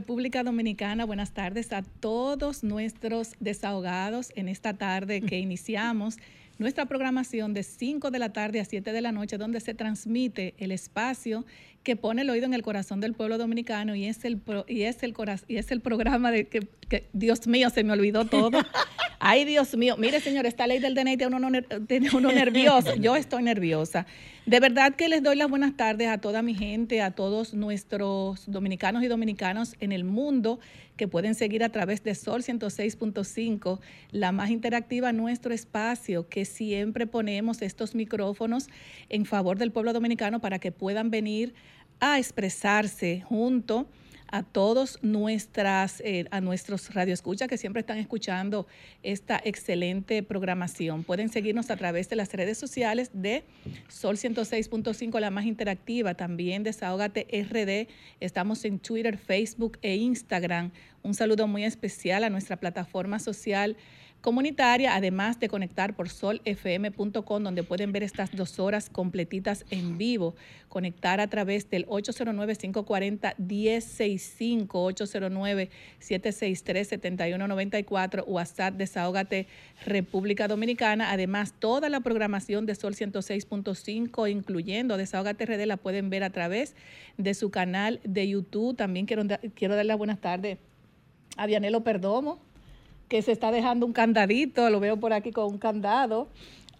República Dominicana, buenas tardes a todos nuestros desahogados en esta tarde que iniciamos nuestra programación de 5 de la tarde a 7 de la noche, donde se transmite el espacio que pone el oído en el corazón del pueblo dominicano y es el pro- y es el coraz- y es el programa de que, que- Dios mío se me olvidó todo. Ay, Dios mío, mire señor, esta ley del DNI tiene uno, uno nervioso. Yo estoy nerviosa. De verdad que les doy las buenas tardes a toda mi gente, a todos nuestros dominicanos y dominicanos en el mundo que pueden seguir a través de Sol 106.5, la más interactiva, nuestro espacio, que siempre ponemos estos micrófonos en favor del pueblo dominicano para que puedan venir a expresarse junto todos nuestras, eh, a nuestros radioescuchas que siempre están escuchando esta excelente programación. Pueden seguirnos a través de las redes sociales de Sol 106.5, la más interactiva, también Desahógate RD. Estamos en Twitter, Facebook e Instagram. Un saludo muy especial a nuestra plataforma social comunitaria, además de conectar por solfm.com, donde pueden ver estas dos horas completitas en vivo. Conectar a través del 809-540-1065, 809-763-7194, WhatsApp Desahógate República Dominicana. Además, toda la programación de Sol 106.5, incluyendo Desahógate RD, la pueden ver a través de su canal de YouTube. También quiero, quiero dar las buenas tardes a Vianelo Perdomo, que se está dejando un candadito, lo veo por aquí con un candado.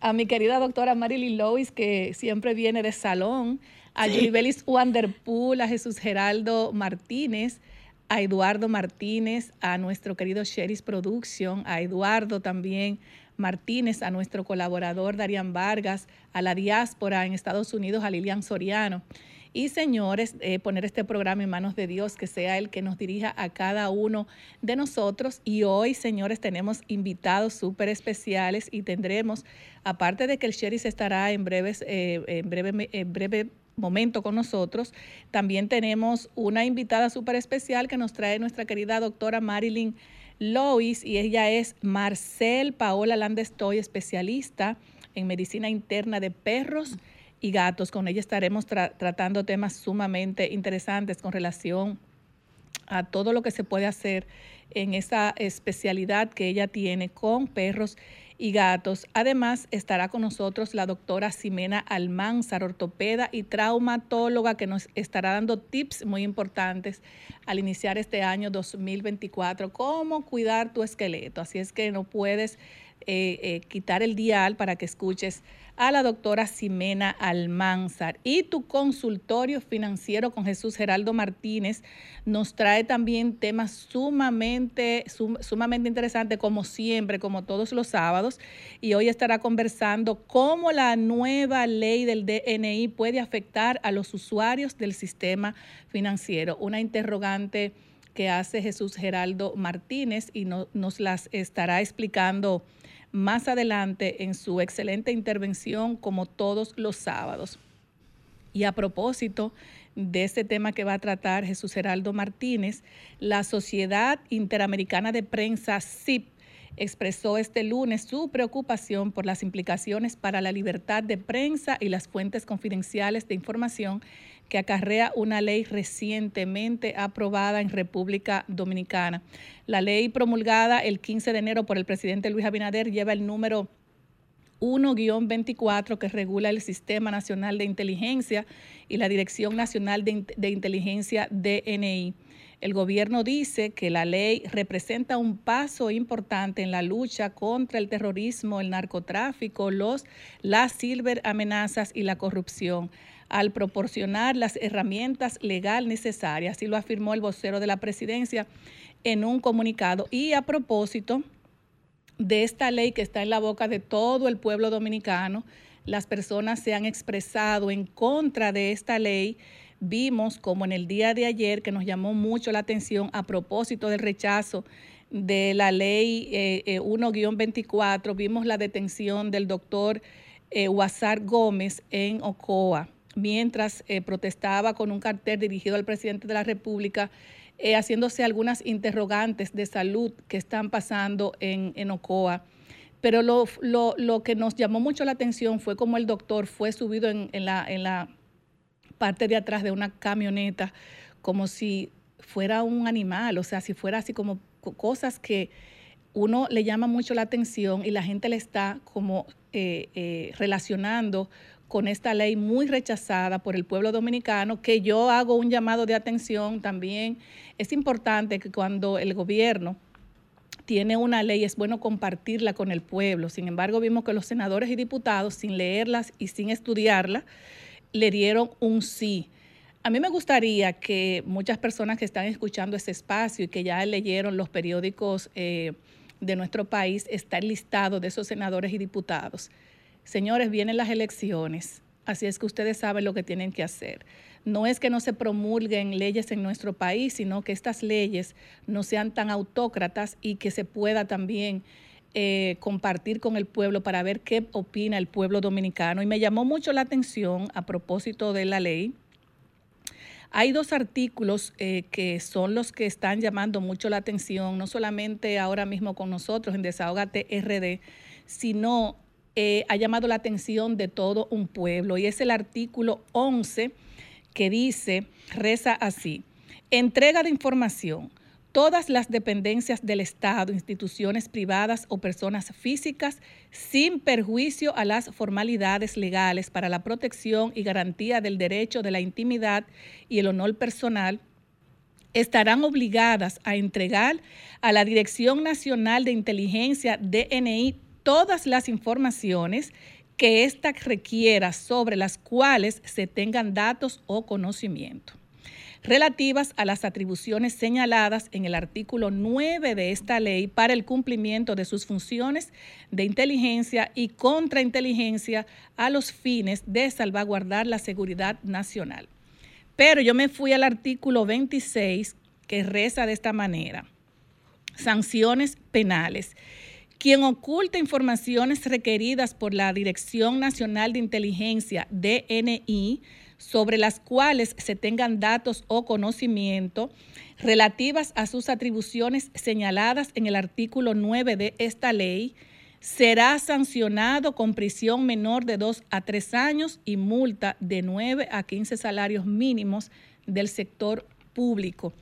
A mi querida doctora Marilyn Lois, que siempre viene de salón. A Gilibelis Wanderpool, a Jesús Geraldo Martínez, a Eduardo Martínez, a nuestro querido Sheris Production, a Eduardo también Martínez, a nuestro colaborador Darían Vargas, a la diáspora en Estados Unidos, a Lilian Soriano. Y señores, eh, poner este programa en manos de Dios, que sea el que nos dirija a cada uno de nosotros. Y hoy, señores, tenemos invitados súper especiales y tendremos, aparte de que el Sheriff estará en breves, eh, en breve, en breve momento con nosotros, también tenemos una invitada súper especial que nos trae nuestra querida doctora Marilyn Lois y ella es Marcel Paola Landestoy, especialista en medicina interna de perros y gatos. Con ella estaremos tra- tratando temas sumamente interesantes con relación a todo lo que se puede hacer en esa especialidad que ella tiene con perros y gatos. Además, estará con nosotros la doctora Ximena Almanzar, ortopeda y traumatóloga, que nos estará dando tips muy importantes al iniciar este año 2024, cómo cuidar tu esqueleto. Así es que no puedes eh, eh, quitar el dial para que escuches a la doctora Ximena Almanzar. Y tu consultorio financiero con Jesús Geraldo Martínez nos trae también temas sumamente, sum- sumamente interesantes, como siempre, como todos los sábados. Y hoy estará conversando cómo la nueva ley del DNI puede afectar a los usuarios del sistema financiero. Una interrogante que hace Jesús Geraldo Martínez y no- nos las estará explicando más adelante en su excelente intervención como todos los sábados. Y a propósito de este tema que va a tratar Jesús Geraldo Martínez, la Sociedad Interamericana de Prensa, SIP, expresó este lunes su preocupación por las implicaciones para la libertad de prensa y las fuentes confidenciales de información que acarrea una ley recientemente aprobada en República Dominicana. La ley promulgada el 15 de enero por el presidente Luis Abinader lleva el número 1-24 que regula el Sistema Nacional de Inteligencia y la Dirección Nacional de, Int- de Inteligencia DNI. El gobierno dice que la ley representa un paso importante en la lucha contra el terrorismo, el narcotráfico, los, las ciberamenazas y la corrupción al proporcionar las herramientas legal necesarias, así lo afirmó el vocero de la presidencia en un comunicado. Y a propósito, de esta ley que está en la boca de todo el pueblo dominicano. Las personas se han expresado en contra de esta ley. Vimos como en el día de ayer que nos llamó mucho la atención a propósito del rechazo de la ley 1-24, eh, eh, vimos la detención del doctor eh, Gómez en Ocoa, mientras eh, protestaba con un cartel dirigido al presidente de la República, haciéndose algunas interrogantes de salud que están pasando en, Ocoa. Pero lo, que nos llamó mucho la atención fue cómo el doctor fue subido en, la, en la parte de atrás de una camioneta, como si fuera un animal, o sea, si fuera así como cosas que uno le llama mucho la atención y la gente le está como eh, eh, relacionando con esta ley muy rechazada por el pueblo dominicano, que yo hago un llamado de atención también. Es importante que cuando el gobierno tiene una ley es bueno compartirla con el pueblo. Sin embargo, vimos que los senadores y diputados, sin leerlas y sin estudiarla, le dieron un sí. A mí me gustaría que muchas personas que están escuchando este espacio y que ya leyeron los periódicos eh, de nuestro país, están listados de esos senadores y diputados. Señores, vienen las elecciones, así es que ustedes saben lo que tienen que hacer. No es que no se promulguen leyes en nuestro país, sino que estas leyes no sean tan autócratas y que se pueda también eh, compartir con el pueblo para ver qué opina el pueblo dominicano. Y me llamó mucho la atención a propósito de la ley hay dos artículos eh, que son los que están llamando mucho la atención, no solamente ahora mismo con nosotros en Desahogate RD, sino eh, ha llamado la atención de todo un pueblo. Y es el artículo 11 que dice, reza así, entrega de información todas las dependencias del Estado, instituciones privadas o personas físicas, sin perjuicio a las formalidades legales para la protección y garantía del derecho de la intimidad y el honor personal, estarán obligadas a entregar a la Dirección Nacional de Inteligencia, DNI, todas las informaciones que ésta requiera sobre las cuales se tengan datos o conocimiento relativas a las atribuciones señaladas en el artículo 9 de esta ley para el cumplimiento de sus funciones de inteligencia y contrainteligencia a los fines de salvaguardar la seguridad nacional. Pero yo me fui al artículo 26 que reza de esta manera. Sanciones penales. Quien oculta informaciones requeridas por la Dirección Nacional de Inteligencia, DNI, sobre las cuales se tengan datos o conocimiento relativas a sus atribuciones señaladas en el artículo 9 de esta ley, será sancionado con prisión menor de 2 a 3 años y multa de 9 a 15 salarios mínimos del sector público.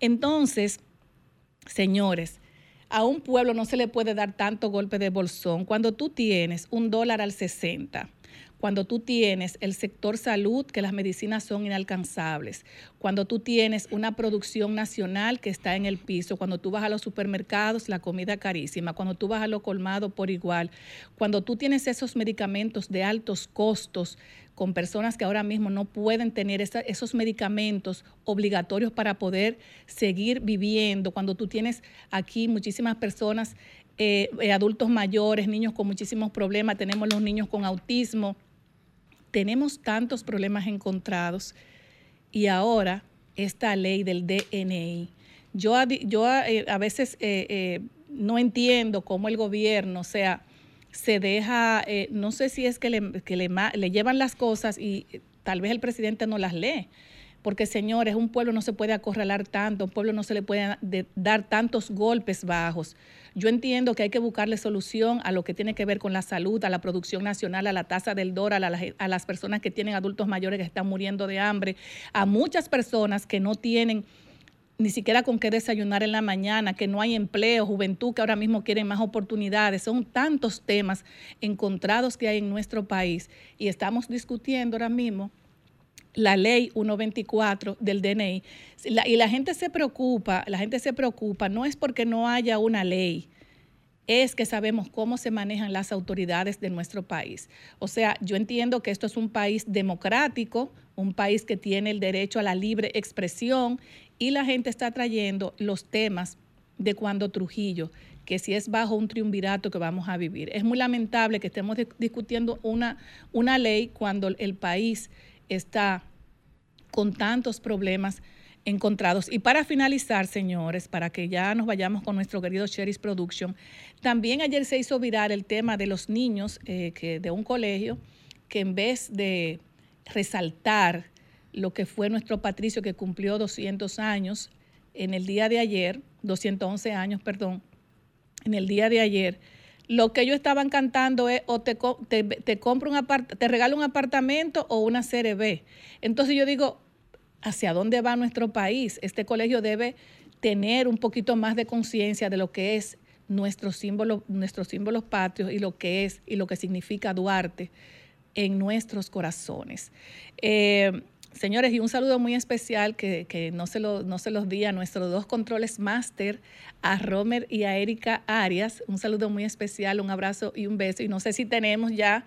Entonces, señores, a un pueblo no se le puede dar tanto golpe de bolsón cuando tú tienes un dólar al 60 cuando tú tienes el sector salud, que las medicinas son inalcanzables, cuando tú tienes una producción nacional que está en el piso, cuando tú vas a los supermercados, la comida carísima, cuando tú vas a lo colmado por igual, cuando tú tienes esos medicamentos de altos costos con personas que ahora mismo no pueden tener esos medicamentos obligatorios para poder seguir viviendo, cuando tú tienes aquí muchísimas personas, eh, eh, adultos mayores, niños con muchísimos problemas, tenemos los niños con autismo, tenemos tantos problemas encontrados y ahora esta ley del DNI. Yo, yo eh, a veces eh, eh, no entiendo cómo el gobierno, o sea, se deja, no sé si es que, le, llevan las cosas y tal vez el presidente no las lee porque señores, un pueblo no se puede acorralar tanto, un pueblo no se le puede dar tantos golpes bajos. Yo entiendo que hay que buscarle solución a lo que tiene que ver con la salud, a la producción nacional, a la tasa del dólar, a, las personas que tienen adultos mayores que están muriendo de hambre, a muchas personas que no tienen ni siquiera con qué desayunar en la mañana, que no hay empleo, juventud que ahora mismo quieren más oportunidades. Son tantos temas encontrados que hay en nuestro país y estamos discutiendo ahora mismo la ley 124 del DNI. y la gente se preocupa, la gente se preocupa, no es porque no haya una ley, es que sabemos cómo se manejan las autoridades de nuestro país. O sea, yo entiendo que esto es un país democrático, un país que tiene el derecho a la libre expresión y la gente está trayendo los temas de cuando Trujillo que si es bajo un triunvirato que vamos a vivir. Es muy lamentable que estemos discutiendo una, una ley cuando el país está con tantos problemas encontrados. Y para finalizar, señores, para que ya nos vayamos con nuestro querido Cheris Production, también ayer se hizo viral el tema de los niños eh, que, de un colegio que en vez de resaltar lo que fue nuestro Patricio que cumplió 200 años en el día de ayer, 211 años, perdón, en el día de ayer, lo que ellos estaban cantando es o te, te, compro un te regalo un apartamento o una serie B. Entonces yo digo, ¿hacia dónde va nuestro país? Este colegio debe tener un poquito más de conciencia de lo que es nuestro símbolo, nuestros símbolos patrios y lo que es y lo que significa Duarte en nuestros corazones. Eh, Señores, y un saludo muy especial que, no, se lo, no se los di a nuestros dos controles máster, a Romer y a Erika Arias. Un saludo muy especial, un abrazo y un beso. Y no sé si tenemos ya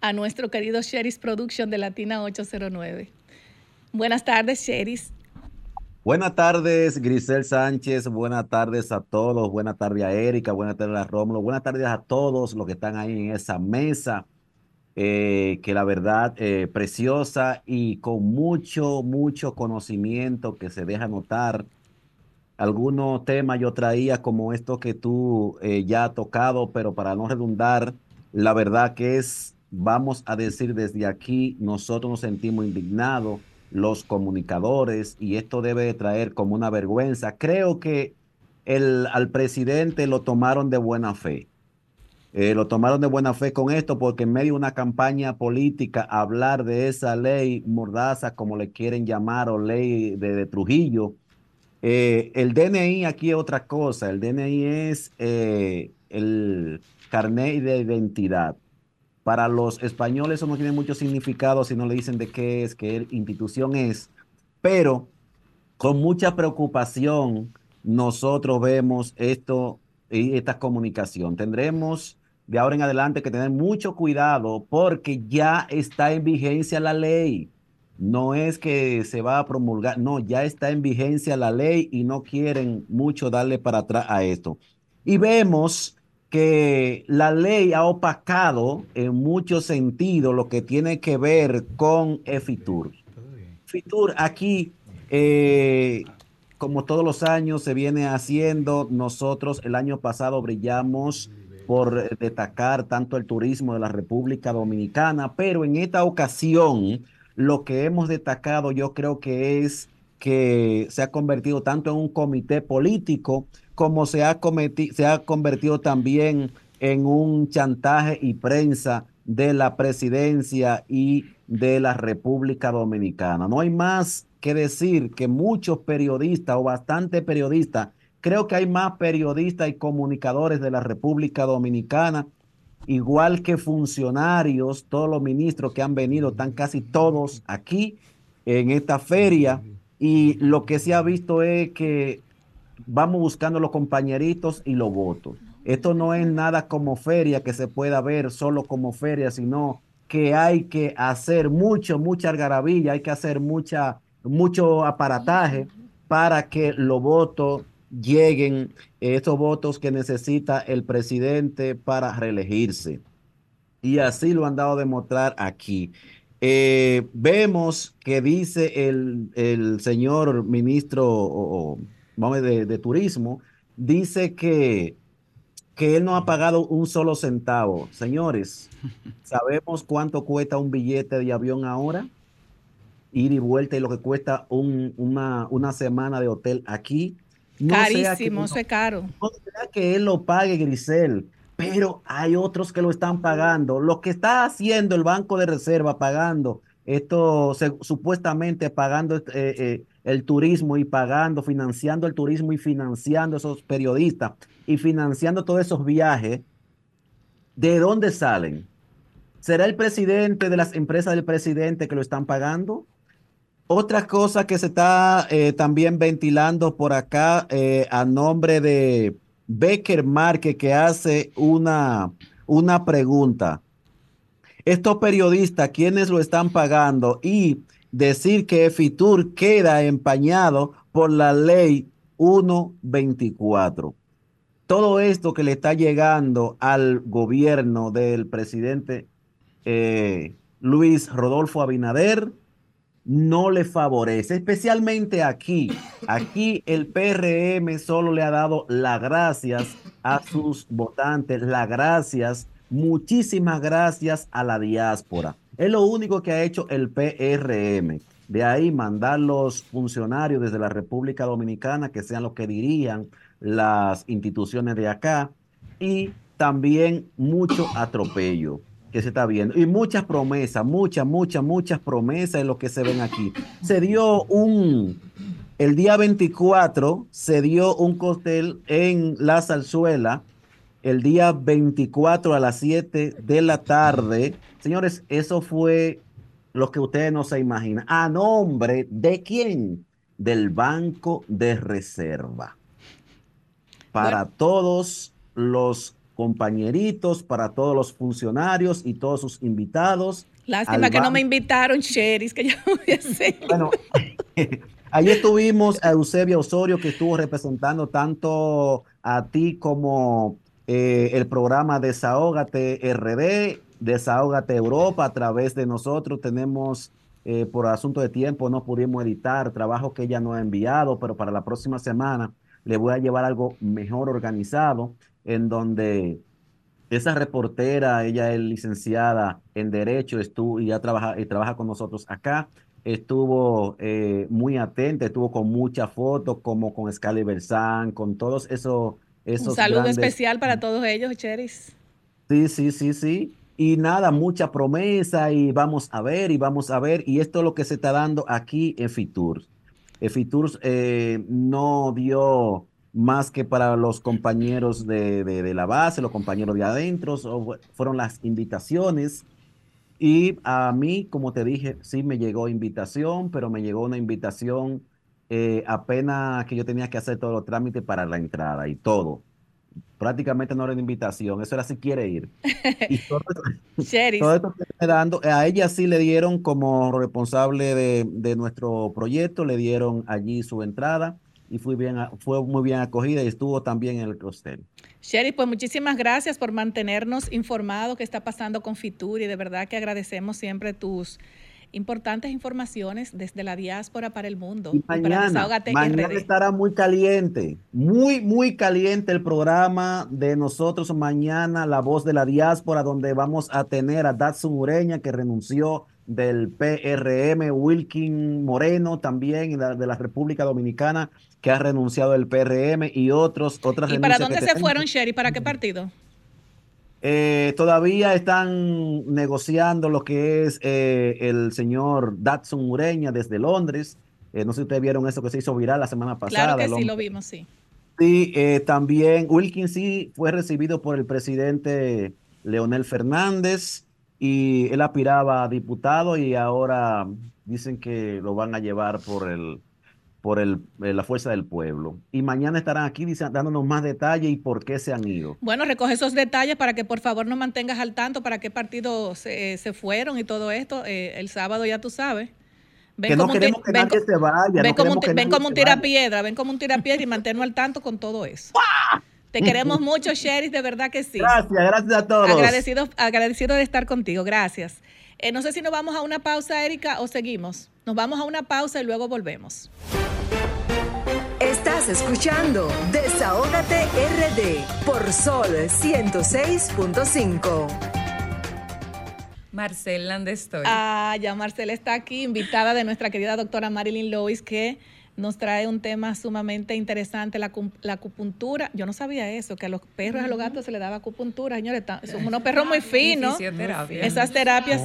a nuestro querido Sheris Production de Latina 809. Buenas tardes, Sheris. Buenas tardes, Grisel Sánchez. Buenas tardes a todos. Buenas tardes a Erika. Buenas tardes a Rómulo. Buenas tardes a todos los que están ahí en esa mesa. Eh, que la verdad eh, preciosa y con mucho, mucho conocimiento que se deja notar. Algunos temas yo traía como esto que tú eh, ya has tocado, pero para no redundar, la verdad que es, vamos a decir desde aquí, nosotros nos sentimos indignados, los comunicadores, y esto debe traer como una vergüenza. Creo que el, al presidente lo tomaron de buena fe eh, lo tomaron de buena fe con esto porque en medio de una campaña política hablar de esa ley mordaza, como le quieren llamar, o ley de, Trujillo, eh, el DNI aquí es otra cosa. El DNI es eh, el carnet de identidad. Para los españoles eso no tiene mucho significado si no le dicen de qué es, qué institución es, pero con mucha preocupación nosotros vemos esto y esta comunicación. Tendremos de ahora en adelante que tener mucho cuidado porque ya está en vigencia la ley. No es que se va a promulgar, no, ya está en vigencia la ley y no quieren mucho darle para atrás a esto. Y vemos que la ley ha opacado en mucho sentido lo que tiene que ver con EFITUR. FITUR aquí, eh, como todos los años se viene haciendo, nosotros el año pasado brillamos por destacar tanto el turismo de la República Dominicana, pero en esta ocasión lo que hemos destacado yo creo que es que se ha convertido tanto en un comité político como se ha, se ha convertido también en un chantaje y prensa de la presidencia y de la República Dominicana. No hay más que decir que muchos periodistas o bastantes periodistas Creo que hay más periodistas y comunicadores de la República Dominicana, igual que funcionarios, todos los ministros que han venido, están casi todos aquí en esta feria. Y lo que se ha visto es que vamos buscando los compañeritos y los votos. Esto no es nada como feria que se pueda ver solo como feria, sino que hay que hacer mucho, mucha algarabilla, hay que hacer mucha, mucho aparataje para que los votos lleguen estos votos que necesita el presidente para reelegirse. Y así lo han dado a demostrar aquí. Eh, vemos que dice el, señor ministro de, de, Turismo, dice que, que él no ha pagado un solo centavo. Señores, ¿sabemos cuánto cuesta un billete de avión ahora? Ir y vuelta y lo que cuesta una, una semana de hotel aquí Carísimo, eso es caro. No sea que él lo pague, Grisel, pero hay otros que lo están pagando. Lo que está haciendo el Banco de Reserva pagando esto, supuestamente pagando eh, eh, el turismo y pagando, financiando el turismo y financiando esos periodistas y financiando todos esos viajes, ¿de dónde salen? ¿Será el presidente de las empresas del presidente que lo están pagando? Otra cosa que se está eh, también ventilando por acá eh, a nombre de Becker Marque que hace una, una pregunta. Estos periodistas, ¿quiénes lo están pagando? Y decir que Fitur queda empañado por la ley 124. todo esto que le está llegando al gobierno del presidente eh, Luis Rodolfo Abinader no le favorece, especialmente aquí. Aquí el PRM solo le ha dado las gracias a sus votantes, las gracias, muchísimas gracias a la diáspora. Es lo único que ha hecho el PRM. De ahí mandar los funcionarios desde la República Dominicana que sean los que dirían las instituciones de acá y también mucho atropello que se está viendo y muchas promesas, muchas, muchas, muchas promesas en lo que se ven aquí. Se dio un, el día 24 se dio un cóctel en La Zarzuela, el día 24 a las 7 de la tarde. Señores, eso fue lo que ustedes no se imaginan. ¿A nombre de quién? Del Banco de Reserva para todos los compañeritos, para todos los funcionarios y todos sus invitados. Lástima que no me invitaron, Cheris, que yo hubiese. Bueno, ahí estuvimos a Eusebia Osorio, que estuvo representando tanto a ti como eh, el programa Desahógate RD, Desahógate Europa, a través de nosotros tenemos, eh, por asunto de tiempo, no pudimos editar, trabajo que ella no ha enviado, pero para la próxima semana le voy a llevar algo mejor organizado, en donde esa reportera, ella es licenciada en Derecho, estuvo y ya trabaja, y trabaja con nosotros acá, estuvo eh, muy atenta, estuvo con muchas fotos, como con Scali Bersan, con todos esos... esos Un saludo especial para todos ellos, Cheris. Sí, sí, sí, sí. Y nada, mucha promesa y vamos a ver y vamos a ver. Y esto es lo que se está dando aquí en Fitur. Fiturs eh, no dio más que para los compañeros de, la base, los compañeros de adentro, fueron las invitaciones. Y a mí, como te dije, sí me llegó invitación, pero me llegó una invitación eh, apenas que yo tenía que hacer todos los trámites para la entrada y todo prácticamente no era una invitación, eso era si quiere ir. Y todo, esto que dando, a ella sí le dieron como responsable de, nuestro proyecto, le dieron allí su entrada y fue, bien, fue muy bien acogida y estuvo también en el hostel. Sherry, pues muchísimas gracias por mantenernos informados qué está pasando con Fitur y de verdad que agradecemos siempre tus importantes informaciones desde la diáspora para el mundo. mañana, mañana estará muy caliente, muy, muy caliente el programa de nosotros mañana, La Voz de la Diáspora, donde vamos a tener a Datsun Ureña, que renunció del PRM, Wilkin Moreno también de la República Dominicana, que ha renunciado del PRM y otros, otras ¿Y para dónde se fueron, Sherry? ¿Para qué partido? Eh, todavía están negociando lo que es eh, el señor Datsun Ureña desde Londres. Eh, no sé si ustedes vieron eso que se hizo viral la semana pasada. Claro que sí, lo vimos, sí. Sí, también Wilkins sí fue recibido por el presidente Leonel Fernández y él aspiraba a diputado y ahora dicen que lo van a llevar por el por el, eh, la fuerza del pueblo. Y mañana estarán aquí dándonos más detalles y por qué se han ido. Bueno, recoge esos detalles para que por favor nos mantengas al tanto para qué partidos se, se fueron y todo esto. Eh, el sábado ya tú sabes. Ven que no queremos que nadie se vaya. Ven como, ven como un tirapiedra, ven como un tirapiedra y manténnos al tanto con todo eso. Te queremos mucho, Sherry, de verdad que sí. Gracias, gracias a todos. Agradecido, agradecido de estar contigo, gracias. Eh, no sé si nos vamos a una pausa, Erika, o seguimos. Nos vamos a una pausa y luego volvemos. Estás escuchando Desahógate RD por Sol 106.5. Marcel Landestoy. Ah, ya Marcel está aquí, invitada de nuestra querida doctora Marilyn Lois, que nos trae un tema sumamente interesante, la, acupuntura. Yo no sabía eso, que a los perros y a los gatos se les daba acupuntura, señores. Son unos perros muy finos. Esas terapias,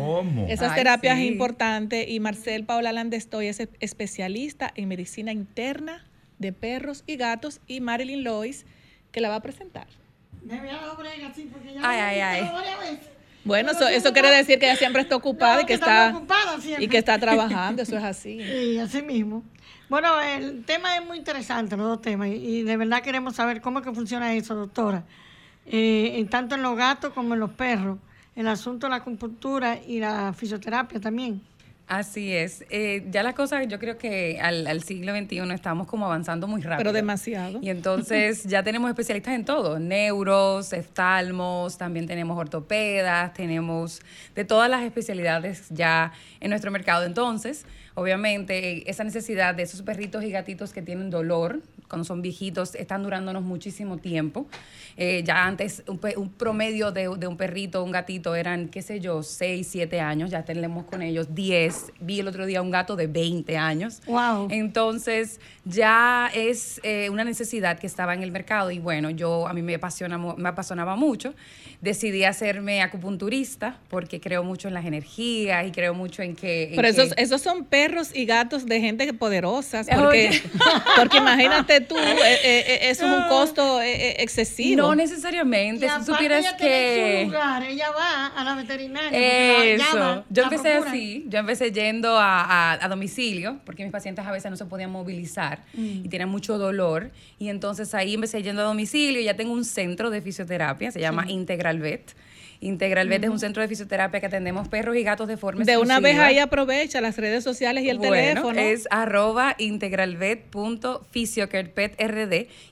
esas terapias importantes. Y Marcel Paula Landestoy es especialista en medicina interna de perros y gatos y Marilyn Lois, que la va a presentar. Ay, ay, ay. Bueno, eso, eso quiere decir que ella siempre está ocupada y que, está, y que está trabajando, eso es así. Sí, así mismo. Bueno, el tema es muy interesante, los dos temas, y de verdad queremos saber cómo es que funciona eso, doctora. Eh, tanto en los gatos como en los perros, el asunto de la acupuntura y la fisioterapia también. Así es. Eh, ya las cosas, yo creo que al, al siglo XXI estamos como avanzando muy rápido. Pero demasiado. Y entonces ya tenemos especialistas en todo, neuros, oftalmos, también tenemos ortopedas, tenemos de todas las especialidades ya en nuestro mercado. Entonces, obviamente, esa necesidad de esos perritos y gatitos que tienen dolor, cuando son viejitos, están durándonos muchísimo tiempo. Eh, ya antes un, promedio de, de un perrito, un gatito eran, qué sé yo, 6, 7 años, ya tenemos con ellos 10. Vi el otro día un gato de 20 años. Wow. Entonces ya es eh, una necesidad que estaba en el mercado y bueno, yo a mí me, apasiona, me apasionaba mucho. Decidí hacerme acupunturista porque creo mucho en las energías y creo mucho en que... en Pero esos, que- esos son perros y gatos de gente poderosas, Oye. porque, porque imagínate tú, eh, eh, eh, eso es un costo eh, eh, excesivo. no necesariamente, Y si supieras ella tiene que... su lugar, ella va a la veterinaria. la Eso. llaman, yo la empecé procuran. así, yo empecé yendo a, a- a domicilio, porque mis pacientes a veces no se podían movilizar Mm. y tenían mucho dolor. Y entonces ahí empecé yendo a domicilio, ya tengo un centro de fisioterapia, se llama Integral Vet. Integral Vet es un centro de fisioterapia que atendemos perros y gatos de forma de una vez ahí aprovecha las redes sociales y el Bueno, teléfono. Es arroba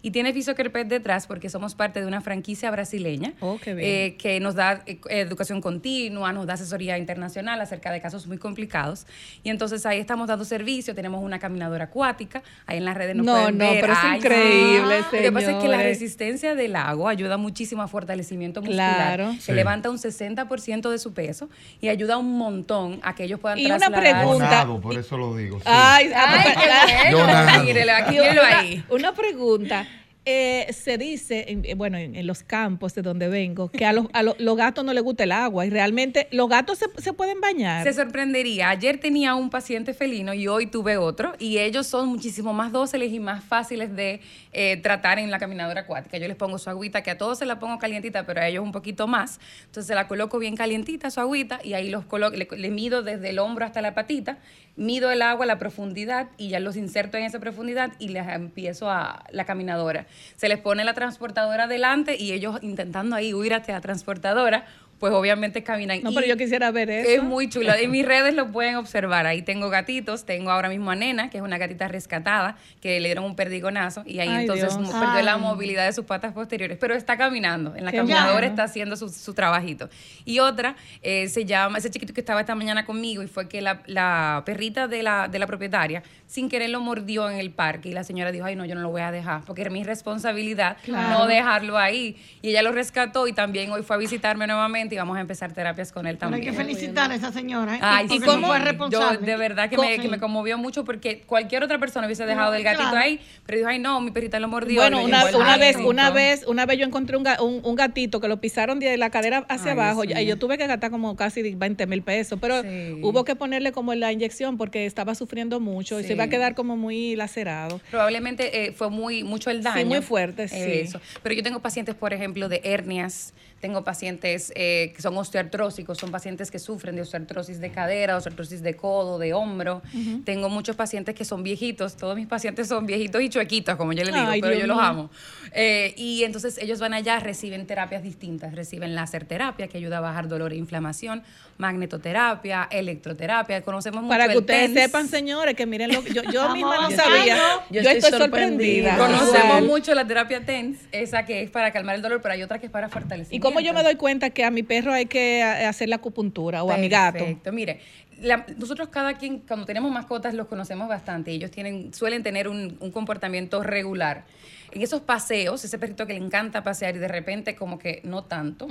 y tiene Fisiocarpet detrás porque somos parte de una franquicia brasileña Oh, eh, que nos da eh, educación continua, nos da asesoría internacional acerca de casos muy complicados. Y entonces ahí estamos dando servicio, tenemos una caminadora acuática, ahí en las redes nos No, pueden no, ver. pero es Ay, increíble, Lo que pasa es que la resistencia del agua ayuda muchísimo a fortalecimiento muscular. Claro. Levanta un 60% de su peso y ayuda un montón a que ellos puedan Y una pregunta. por eso lo digo. sí. Ay, ah, Ay, pues, ah. Mírelo aquí, una pregunta. Eh, se dice, eh, bueno, en, en los campos de donde vengo, que a los, a los- los gatos no les gusta el agua y realmente los gatos se, se pueden bañar. Se sorprendería. Ayer tenía un paciente felino y hoy tuve otro. Y ellos son muchísimo más dóciles y más fáciles de eh, tratar en la caminadora acuática. Yo les pongo su agüita, que a todos se la pongo calientita, pero a ellos un poquito más. Entonces se la coloco bien calientita, su agüita, y ahí los coloco, le, le mido desde el hombro hasta la patita, mido el agua, la profundidad, y ya los inserto en esa profundidad y les empiezo a la caminadora. Se les pone la transportadora adelante y ellos intentando ahí huir hacia la transportadora, pues obviamente caminan. no, Y- pero yo quisiera ver eso. es muy chulo. En mis redes lo pueden observar. Ahí tengo gatitos. Tengo ahora mismo a Nena, que es una gatita rescatada, que le dieron un perdigonazo y ahí Ay, entonces Dios. perdió la movilidad de sus patas posteriores. Pero está caminando. En la Qué caminadora está haciendo su, su trabajito. Y otra eh, se llama, ese chiquito que estaba esta mañana conmigo y fue que la, la perrita de la, de la propietaria sin querer lo mordió en el parque y la señora dijo, ay no, yo no lo voy a dejar porque era mi responsabilidad Claro. no dejarlo ahí. Y ella lo rescató y también hoy fue a visitarme nuevamente y vamos a empezar terapias con él Pero hay también. que felicitar a esa señora. ¿eh? Ay, sí, sí. fue Yo responsable. de verdad que me, que me conmovió mucho porque cualquier otra persona hubiese dejado No, el gatito claro. ahí, pero dijo, ay no, mi perrita lo mordió. Bueno, una, una vez, una vez, una vez yo encontré un, un, un gatito que lo pisaron de la cadera hacia Ay, abajo y yo tuve que gastar como casi 20 mil pesos, pero Sí. hubo que ponerle como la inyección porque estaba sufriendo mucho y se Sí. iba a quedar como muy lacerado. Probablemente eh, fue muy mucho el daño. muy fuerte, sí. Eso. Pero yo tengo pacientes, por ejemplo, de hernias, tengo pacientes eh, que son osteoartrósicos, son pacientes que sufren de osteoartrosis de cadera, osteoartrosis de codo, de hombro. Tengo muchos pacientes que son viejitos, todos mis pacientes son viejitos y chuequitos, como yo les digo, Ay, pero Dios yo los amo. Eh, y entonces ellos van allá, reciben terapias distintas, reciben láser terapia, que ayuda a bajar dolor e inflamación, magnetoterapia, electroterapia, conocemos mucho Para que el ustedes TENS. sepan, señores, que miren lo que yo, yo misma no sabía. Yo Yo, estoy estoy sorprendida. sorprendida. Conocemos mucho la terapia TENS, esa que es para calmar el dolor, pero hay otra que es para fortalecer. ¿Y cómo yo me doy cuenta que a mi perro hay que hacer la acupuntura o a mi gato? Perfecto. Mire, la- nosotros cada quien, cuando tenemos mascotas, los conocemos bastante. Ellos tienen, suelen tener un, un comportamiento regular. En esos paseos, ese perrito que le encanta pasear y de repente como que no tanto.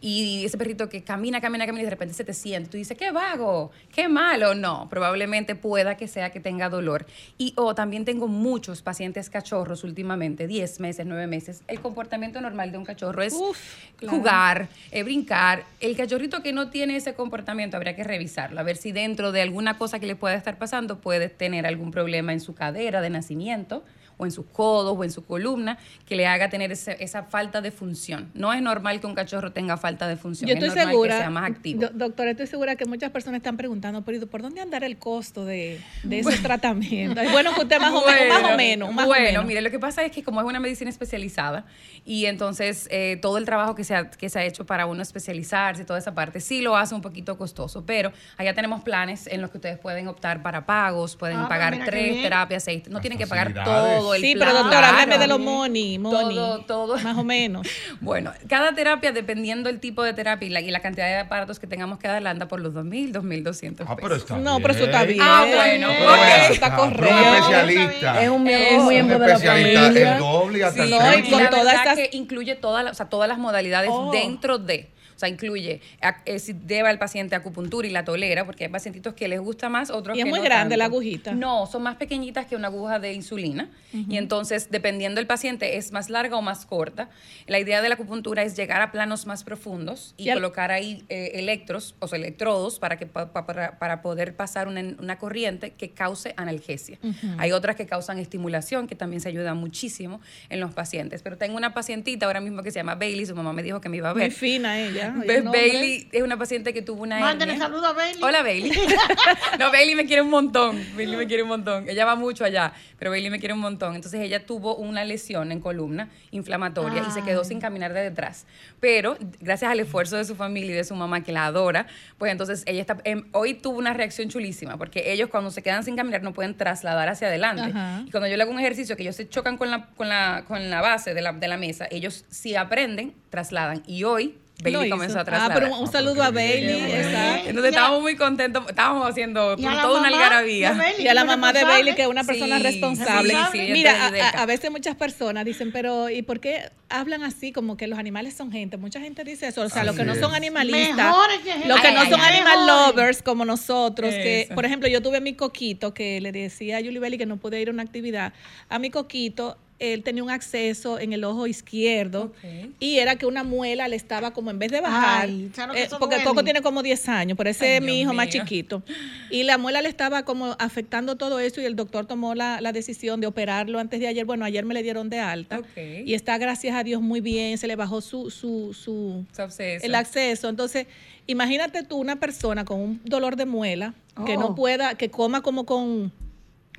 Y ese perrito que camina, camina, camina y de repente se te siente. Tú dices, qué vago, qué malo. No, probablemente pueda que sea que tenga dolor. Y o también tengo muchos pacientes cachorros últimamente, 10 meses, 9 meses. El comportamiento normal de un cachorro es Uf, claro. jugar, eh, brincar. El cachorrito que no tiene ese comportamiento habría que revisarlo, a ver si dentro de alguna cosa que le pueda estar pasando puede tener algún problema en su cadera de nacimiento o en sus codos o en su columna que le haga tener ese- esa falta de función. No es normal que un cachorro tenga falta de función, Yo es estoy normal segura, que sea más activo. do- doctora, estoy segura que muchas personas están preguntando, pero ¿por dónde andará el costo de, de esos tratamientos? Es bueno que usted más o menos, más o menos, más o bueno, menos. mire, lo que pasa es que como es una medicina especializada y entonces eh, todo el trabajo que se, ha, que se ha hecho para uno especializarse, toda esa parte, sí lo hace un poquito costoso, pero ya tenemos planes en los que ustedes pueden optar para pagos, pueden Ah, pues pagar tres terapias, seis, no Las tienen que pagar facilidades. Todo el Sí, plan. pero doctora, háblame de los money, money. Todo, todo. Más o menos. Bueno, cada terapia, dependiendo del tipo de terapia y la, y la cantidad de aparatos que tengamos que darle, anda por los 2.000, 2.200 Ah, pero está No, pero eso está bien. Ah, bueno, Pero ok. ven Eso está acá, correcto. Un especialista. Es un, mie- Eso, un miembro un de la especialista, familia. el doble y hasta Sí, el No, y con la todas verdad estas- que incluye todas las, o sea, todas las modalidades Oh. dentro de. O sea, incluye ac- eh, si lleva el paciente acupuntura y la tolera, porque hay pacientitos que les gusta más, otros Y es que muy no grande la agujita. No, son más pequeñitas que una aguja de insulina. Y entonces, dependiendo del paciente, es más larga o más corta. La idea de la acupuntura es llegar a planos más profundos y, colocar ahí eh, electros, o sea, electrodos, para, que, pa- pa- para, para poder pasar una, una corriente que cause analgesia. Hay otras que causan estimulación, que también se ayuda muchísimo en los pacientes. Pero tengo una pacientita ahora mismo que se llama Bailey, su mamá me dijo que me iba a Muy ver. fina ella. Nombre. Bailey es una paciente que tuvo una Mándale hernia. saludo a Bailey. Hola Bailey. no, Bailey me quiere un montón. Bailey me quiere un montón. Ella va mucho allá, pero Bailey me quiere un montón. Entonces ella tuvo una lesión en columna inflamatoria y se quedó sin caminar de detrás. Pero gracias al esfuerzo de su familia y de su mamá que la adora, pues entonces ella está em, hoy tuvo una reacción chulísima porque ellos cuando se quedan sin caminar no pueden trasladar hacia adelante. Ajá. Y cuando yo le hago un ejercicio que ellos se chocan con la con la con la base de la, de la mesa, ellos si aprenden trasladan y hoy Bailey comenzó a Ah, trasladar. pero un, un saludo a Bailey. exacto. Entonces estábamos muy contentos, estábamos haciendo toda una algarabía. Bailey, Y a la mamá de. Bailey, que es una persona Sí, responsable. sí, sí, Mira, a, veces muchas personas dicen, pero ¿y por qué hablan así como que los animales son gente? Mucha gente dice eso. O sea, los que no son animalistas, Mejores que gente. los que Ay, no ay, son ay. animal lovers como nosotros, que, por ejemplo, yo tuve a mi coquito que le decía a Julie Belli que no podía ir a una actividad. A mi coquito, él tenía un acceso en el ojo izquierdo y era que una muela le estaba como en vez de bajar, Ay, claro que eh, porque duele. Coco tiene como 10 años, pero ese Ay, es mi hijo más chiquito. Y la muela le estaba como afectando todo eso y el doctor tomó la, la decisión de operarlo antes de ayer. Bueno, ayer me le dieron de alta y está, gracias a Dios, muy bien. Se le bajó su, su, su el acceso. Entonces, imagínate tú una persona con un dolor de muela que Oh. no pueda, que coma como con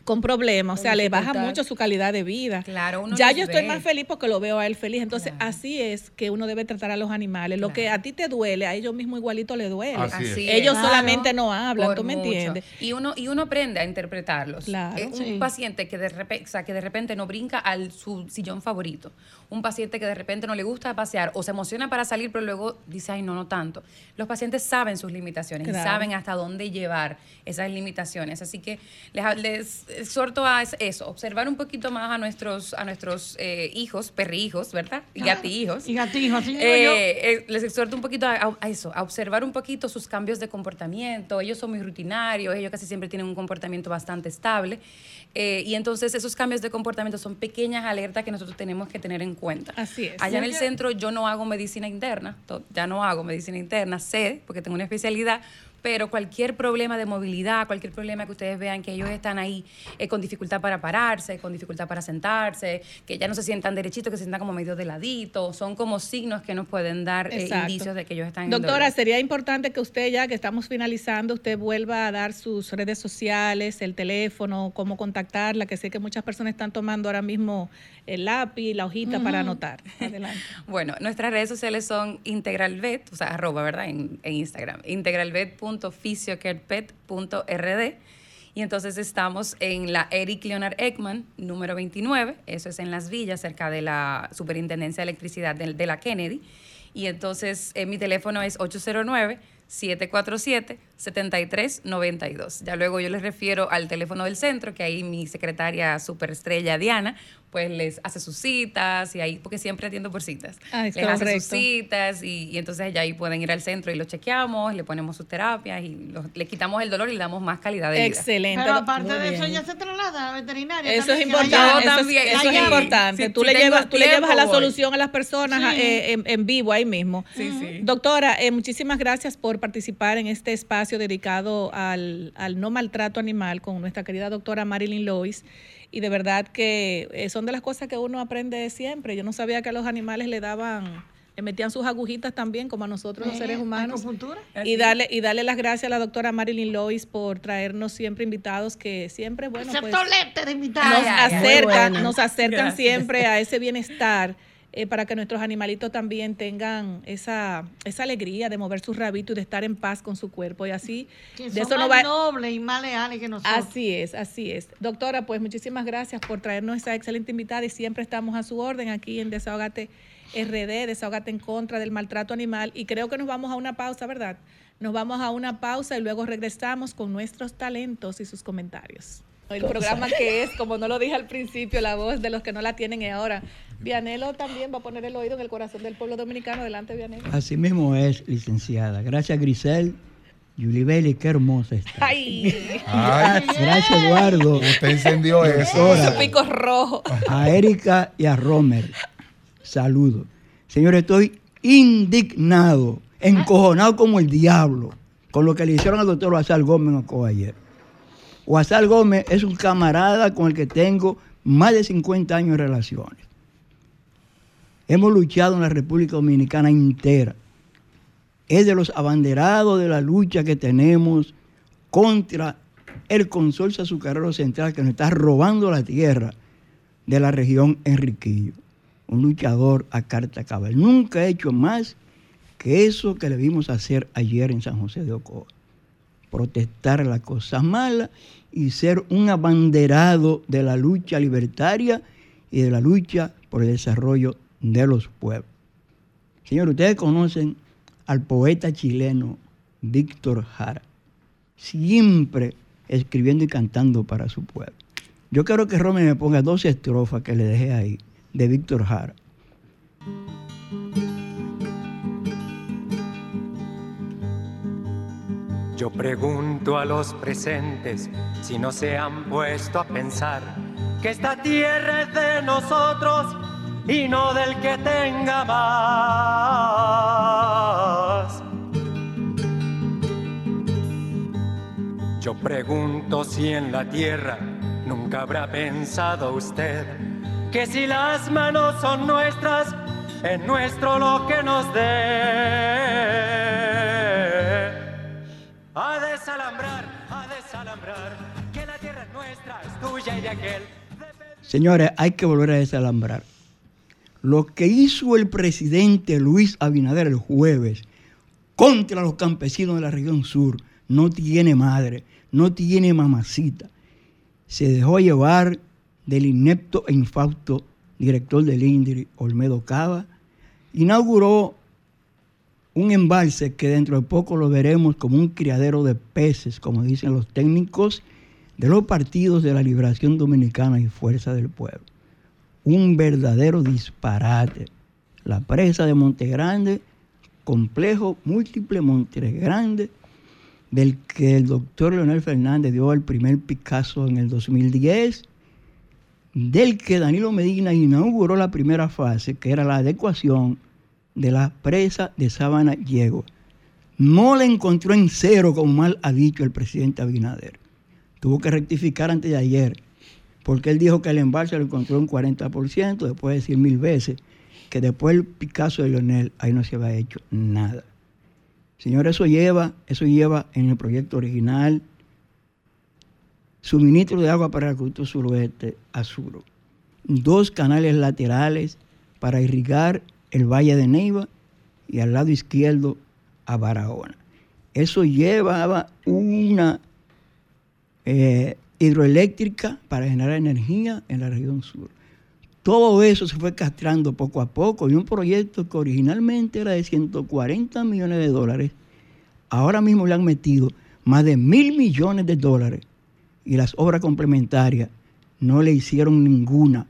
con problemas, o sea, le baja mucho su calidad de vida. Claro, uno ya yo estoy más feliz porque lo veo a él feliz. Entonces, Claro. así es que uno debe tratar a los animales. Lo que a ti te duele, a ellos mismos igualito le duele. Así Ellos es. Solamente no hablan, Por ¿tú me mucho. entiendes? Y uno, y uno aprende a interpretarlos. Claro. Es un Sí. paciente que de, repente, o sea, que de repente no brinca al su sillón favorito. Un paciente que de repente no le gusta pasear o se emociona para salir, pero luego dice, ay, no, no tanto. Los pacientes saben sus limitaciones y saben hasta dónde llevar esas limitaciones. Así que les, les exhorto a es- eso, observar un poquito más a nuestros, a nuestros eh, hijos, perrijos, ¿verdad? Y gatijos. Y gatijos, digo Eh, eh, les exhorto un poquito a, a eso, a observar un poquito sus cambios de comportamiento. Ellos son muy rutinarios, ellos casi siempre tienen un comportamiento bastante estable. Eh, y entonces esos cambios de comportamiento son pequeñas alertas que nosotros tenemos que tener en cuenta. Así es. Allá en el centro yo no hago medicina interna, ya no hago medicina interna, sé, porque tengo una especialidad, pero cualquier problema de movilidad, cualquier problema que ustedes vean que ellos están ahí eh, con dificultad para pararse, con dificultad para sentarse, que ya no se sientan derechitos, que se sientan como medio de ladito, son como signos que nos pueden dar eh, indicios de que ellos están en Doctora, dolor. sería importante que usted ya que estamos finalizando, usted vuelva a dar sus redes sociales, el teléfono, cómo contactarla, que sé que muchas personas están tomando ahora mismo el lápiz, la hojita para anotar. Adelante. Bueno, nuestras redes sociales son integralvet, o sea, arroba, ¿verdad? En, en Instagram. integralvet.fisiocarepet.rd. Y entonces estamos en la Eric Leonard Ekman, número 29. Eso es en Las Villas, cerca de la Superintendencia de Electricidad de, la Kennedy. Y entonces eh, mi teléfono es 809-747-7392. Ya luego yo les refiero al teléfono del centro, que ahí mi secretaria superestrella Diana, pues les hace sus citas y ahí, porque siempre atiendo por citas. Ah, es les hace sus correcto. citas y, y entonces ya ahí pueden ir al centro y los chequeamos, le ponemos sus terapias y los- le quitamos el dolor y le damos más calidad de vida. Excelente. Pero aparte Muy de eso, ya se traslada a la veterinaria. Eso es también, importante. Eso, también, es, eso importante. Si- tú, si le llevas, tú le llevas a la voy. solución a las personas Sí. eh, en, en vivo ahí mismo. Sí, sí. Doctora, eh, muchísimas gracias por participar en este espacio dedicado al, al no maltrato animal con nuestra querida doctora Marilyn Lois. Y de verdad que eh, son de las cosas que uno aprende siempre. Yo no sabía que a los animales le daban, le metían sus agujitas también, como a nosotros los seres humanos. Y darle, y darle las gracias a la doctora Marilyn Lois por traernos siempre invitados que siempre, bueno, pues de nos acercan, nos acercan Gracias. siempre a ese bienestar eh, para que nuestros animalitos también tengan esa, esa alegría de mover sus rabitos y de estar en paz con su cuerpo. Y así, Que de son eso no más va... nobles y más leales que nosotros. Así es, así es. Doctora, pues muchísimas gracias por traernos esa excelente invitada y siempre estamos a su orden aquí en Desahogate RD, Desahogate en contra del maltrato animal. Y creo que nos vamos a una pausa, ¿verdad? Nos vamos a una pausa y luego regresamos con nuestros talentos y sus comentarios. El programa que es, como no lo dije al principio, la voz de los que no la tienen y ahora. Vianelo también va a poner el oído en el corazón del pueblo dominicano. Adelante, Vianelo. Así mismo es, licenciada. Gracias, Grisel. Yulibeli, qué hermosa está. ¡Ay! Ay, Gracias, Eduardo. usted encendió eso. Su pico rojo. A Erika y a Romer. Saludos. Señores, estoy indignado, encojonado como el diablo, con lo que le hicieron al doctor Guasal Gómez Ocoa ayer. Guasal Gómez es un camarada con el que tengo más de 50 años de relaciones. Hemos luchado en la República Dominicana entera. Es de los abanderados de la lucha que tenemos contra el consorcio azucarero central que nos está robando la tierra de la región Enriquillo. Un luchador a carta cabal. Nunca he hecho más que eso que le vimos hacer ayer en San José de Ocoa. Protestar las cosas malas y ser un abanderado de la lucha libertaria y de la lucha por el desarrollo de los pueblos. Señor, ustedes conocen al poeta chileno Víctor Jara, siempre escribiendo y cantando para su pueblo. Yo quiero que Romy me ponga dos estrofas que le dejé ahí, de Víctor Jara. Yo pregunto a los presentes si no se han puesto a pensar que esta tierra es de nosotros y no del que tenga más. Yo pregunto si en la tierra nunca habrá pensado usted que si las manos son nuestras, es nuestro lo que nos dé. A desalambrar, a desalambrar, que la tierra es nuestra, es tuya y de aquel. Señores, hay que volver a desalambrar. Lo que hizo el presidente Luis Abinader el jueves contra los campesinos de la región sur no tiene madre, no tiene mamacita. Se dejó llevar del inepto e infausto director del INDRI, Olmedo Cava, inauguró un embalse que dentro de poco lo veremos como un criadero de peces, como dicen los técnicos de los partidos de la Liberación Dominicana y Fuerza del Pueblo. Un verdadero disparate. La presa de Monte Grande, complejo múltiple Monte Grande, del que el doctor Leonel Fernández dio el primer Picasso en el 2010, del que Danilo Medina inauguró la primera fase, que era la adecuación de la presa de Sabana Diego. No la encontró en cero, como mal ha dicho el presidente Abinader. Tuvo que rectificar antes de ayer, porque él dijo que el embalse lo encontró en 40%, después de decir mil veces que después el Picasso de Leonel, ahí no se había hecho nada. Señor, eso lleva, eso lleva en el proyecto original suministro de agua para el acueducto suroeste a dos canales laterales para irrigar el Valle de Neiva y al lado izquierdo a Barahona. Eso llevaba una eh, hidroeléctrica para generar energía en la región sur. Todo eso se fue castrando poco a poco y un proyecto que originalmente era de 140 millones de dólares, ahora mismo le han metido más de mil millones de dólares y las obras complementarias no le hicieron ninguna.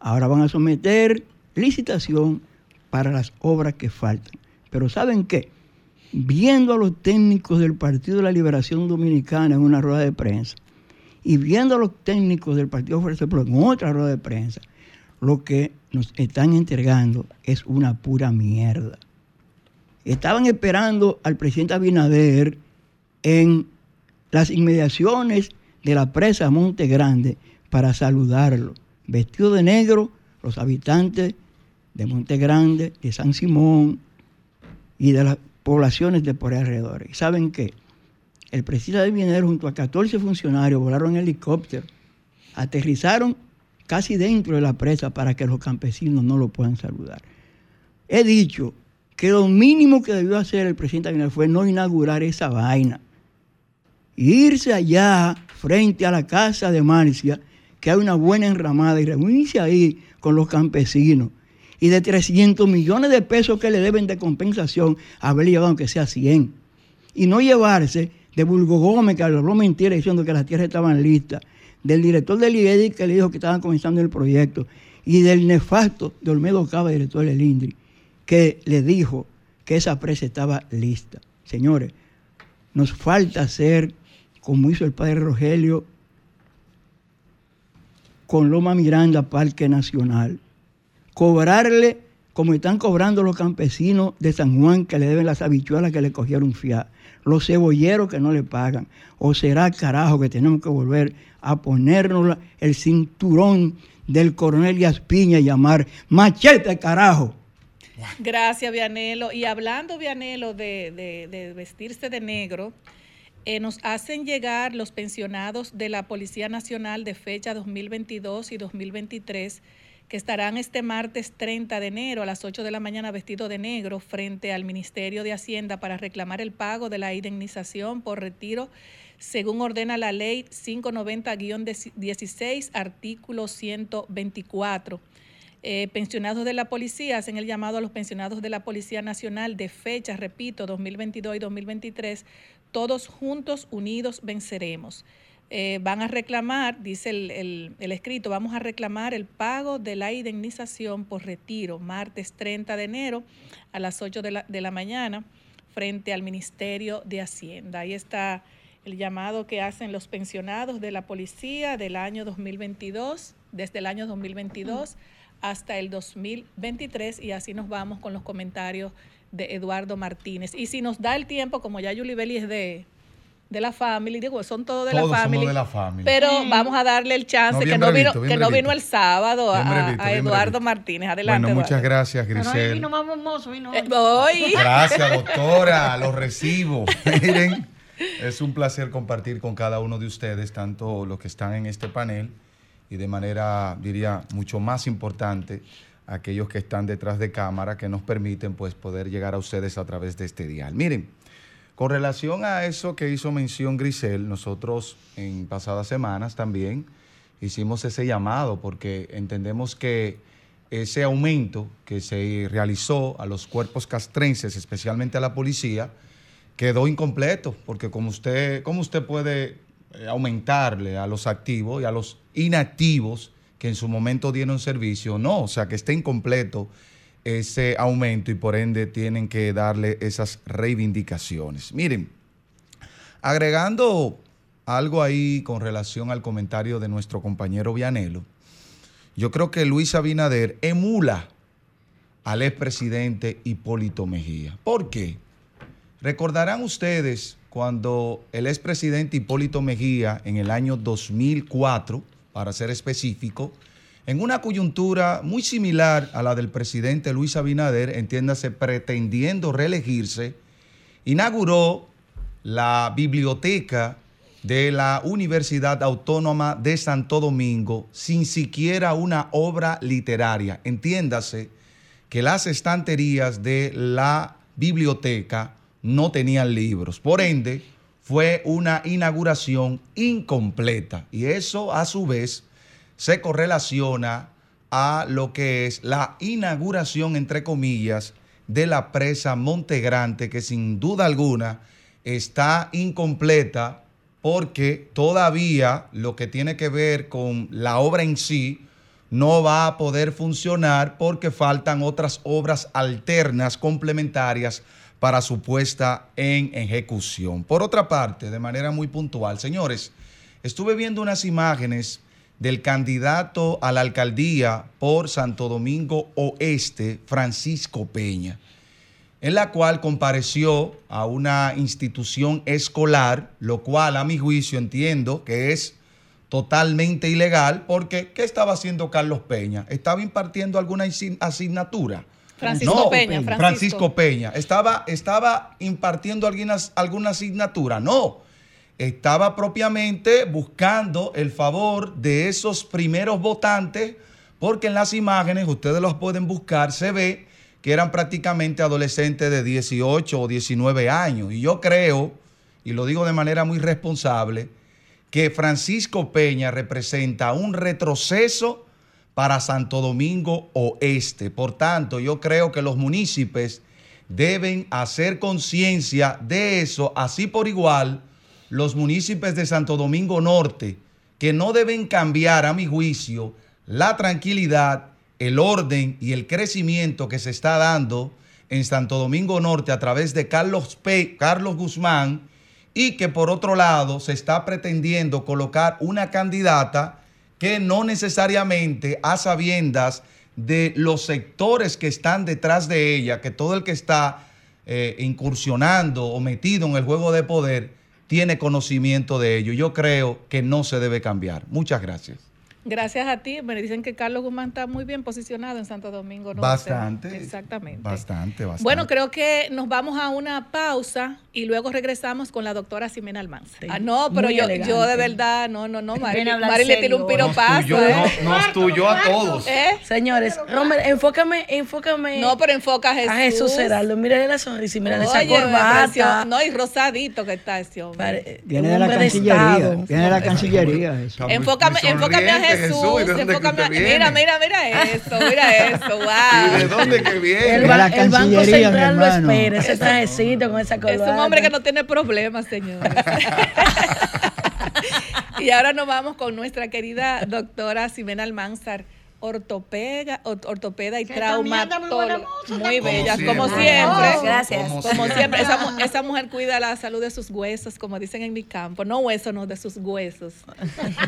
Ahora van a someter licitación para las obras que faltan. Pero ¿saben qué? Viendo a los técnicos del Partido de la Liberación Dominicana en una rueda de prensa y viendo a los técnicos del Partido Fuerza en otra rueda de prensa, lo que nos están entregando es una pura mierda. Estaban esperando al presidente Abinader en las inmediaciones de la presa Monte Grande para saludarlo. Vestido de negro, los habitantes de Monte Grande, de San Simón y de las poblaciones de por alrededor. ¿Y saben qué? El presidente Abinader junto a 14 funcionarios volaron en helicóptero, aterrizaron casi dentro de la presa para que los campesinos no lo puedan saludar. He dicho que lo mínimo que debió hacer el presidente Abinader fue no inaugurar esa vaina. Irse allá frente a la casa de Marcia, que hay una buena enramada, y reunirse ahí con los campesinos. Y de 300 millones de pesos que le deben de compensación, haberle llevado aunque sea 100. Y no llevarse de Bulgo Gómez, que habló mentira diciendo que las tierras estaban listas, del director del IEDI que le dijo que estaban comenzando el proyecto, y del nefasto de Olmedo Cava, director del INDRI, que le dijo que esa presa estaba lista. Señores, nos falta hacer como hizo el padre Rogelio con Loma Miranda, Parque Nacional. Cobrarle como están cobrando los campesinos de San Juan que le deben las habichuelas que le cogieron fiar, los cebolleros que no le pagan. O será carajo que tenemos que volver a ponernos el cinturón del coronel Yaspiña y llamar machete carajo. Gracias, Vianelo. Y hablando, Vianelo, de, de- de vestirse de negro, eh, nos hacen llegar los pensionados de la Policía Nacional de fecha 2022 y 2023 que estarán este martes 30 de enero a las 8 de la mañana vestidos de negro frente al Ministerio de Hacienda para reclamar el pago de la indemnización por retiro según ordena la ley 590-16, artículo 124. Eh, pensionados de la policía hacen el llamado a los pensionados de la Policía Nacional de fecha, repito, 2022 y 2023, todos juntos, unidos, venceremos. Eh, van a reclamar, dice el, el- el escrito, vamos a reclamar el pago de la indemnización por retiro, martes 30 de enero a las 8 de la, de la mañana, frente al Ministerio de Hacienda. Ahí está el llamado que hacen los pensionados de la policía del año 2022, desde el año 2022 hasta el 2023 y así nos vamos con los comentarios de Eduardo Martínez. Y si nos da el tiempo, como ya Yuli Belli es de, de la family, digo, son todos de Todos la family. de la family. Pero vamos a darle el chance, No, que no, vino, que no vino el sábado a, Eduardo. Martínez. Adelante. Bueno, muchas Eduardo. gracias, Grisel. vino más hermoso, vino. Eh, voy. Gracias, doctora. Los recibo. Miren, es un placer compartir con cada uno de ustedes, tanto los que están en este panel y de manera, diría, mucho más importante, aquellos que están detrás de cámara que nos permiten pues poder llegar a ustedes a través de este dial. Miren, con relación a eso que hizo mención Grisel, nosotros en pasadas semanas también hicimos ese llamado porque entendemos que ese aumento que se realizó a los cuerpos castrenses, especialmente a la policía, quedó incompleto, porque como usted, ¿cómo usted puede eh, aumentarle a los activos y a los inactivos que en su momento dieron servicio? No, o sea que está incompleto ese aumento y por ende tienen que darle esas reivindicaciones. Miren, agregando algo ahí con relación al comentario de nuestro compañero Vianelo, yo creo que Luis Abinader emula al expresidente Hipólito Mejía. ¿Por qué? Recordarán ustedes cuando el expresidente Hipólito Mejía en el año 2004, para ser específico, en una coyuntura muy similar a la del presidente Luis Abinader, entiéndase, pretendiendo reelegirse, inauguró la biblioteca de la Universidad Autónoma de Santo Domingo sin siquiera una obra literaria. Entiéndase que las estanterías de la biblioteca no tenían libros. Por ende, fue una inauguración incompleta y eso a su vez se correlaciona a lo que es la inauguración, entre comillas, de la presa Montegrande, que sin duda alguna está incompleta porque todavía lo que tiene que ver con la obra en sí no va a poder funcionar porque faltan otras obras alternas complementarias para su puesta en ejecución. Por otra parte, de manera muy puntual, señores, estuve viendo unas imágenes del candidato a la alcaldía por Santo Domingo Oeste, Francisco Peña, en la cual compareció a una institución escolar, lo cual a mi juicio entiendo que es totalmente ilegal, porque ¿qué estaba haciendo Carlos Peña? ¿Estaba impartiendo alguna asign- asignatura? Francisco No, Peña, Francisco. Francisco. Peña. ¿Estaba, estaba impartiendo alguna, alguna asignatura? No. Estaba propiamente buscando el favor de esos primeros votantes, porque en las imágenes, ustedes los pueden buscar, se ve que eran prácticamente adolescentes de 18 o 19 años. Y yo creo, y lo digo de manera muy responsable, que Francisco Peña representa un retroceso para Santo Domingo Oeste. Por tanto, yo creo que los municipios deben hacer conciencia de eso, así por igual los municipios de Santo Domingo Norte, que no deben cambiar, a mi juicio, la tranquilidad, el orden y el crecimiento que se está dando en Santo Domingo Norte a través de Carlos, Pe- Carlos Guzmán y que por otro lado se está pretendiendo colocar una candidata que no necesariamente a sabiendas de los sectores que están detrás de ella, que todo el que está eh, incursionando o metido en el juego de poder tiene conocimiento de ello. Yo creo que no se debe cambiar. Muchas gracias. Gracias a ti. Me dicen que Carlos Guzmán está muy bien posicionado en Santo Domingo. Bastante. Exactamente. Bastante, bastante. Bueno, creo que nos vamos a una pausa y luego regresamos con la doctora Ximena Almanza. Ah, no, pero yo, yo de verdad, no, no, no, Mari, Mari le tiró un piropazo. tuyó, ¿eh? no- nos tuyó a todos. ¿Eh? Señores, Romer, enfócame, enfócame. No, pero enfoca a Jesús. A Jesús Heraldo. Mírale la sonrisa y mírale esa Oye, corbata. No, y rosadito que está ese hombre. Viene de la Cancillería. Viene de la Cancillería. eso. Enfócame, enfócame a Jesús. Jesús, ¿y de dónde que enfócame usted viene? mira, mira, mira eso, mira eso, ¿Y de wow. dónde que El, viene? De ba- la el Banco Central lo espera, ese trajecito con esa Es corbata. un hombre que no tiene problemas, señores. y ahora nos vamos con nuestra querida doctora Ximena Almanzar, ortopega, or- ortopeda y anda muy Muy también. bella, Como como siempre. Oh, gracias. Como Como siempre. siempre, esa, mu- esa mujer cuida la salud de sus huesos, como dicen en mi campo. No huesos, no, de sus huesos.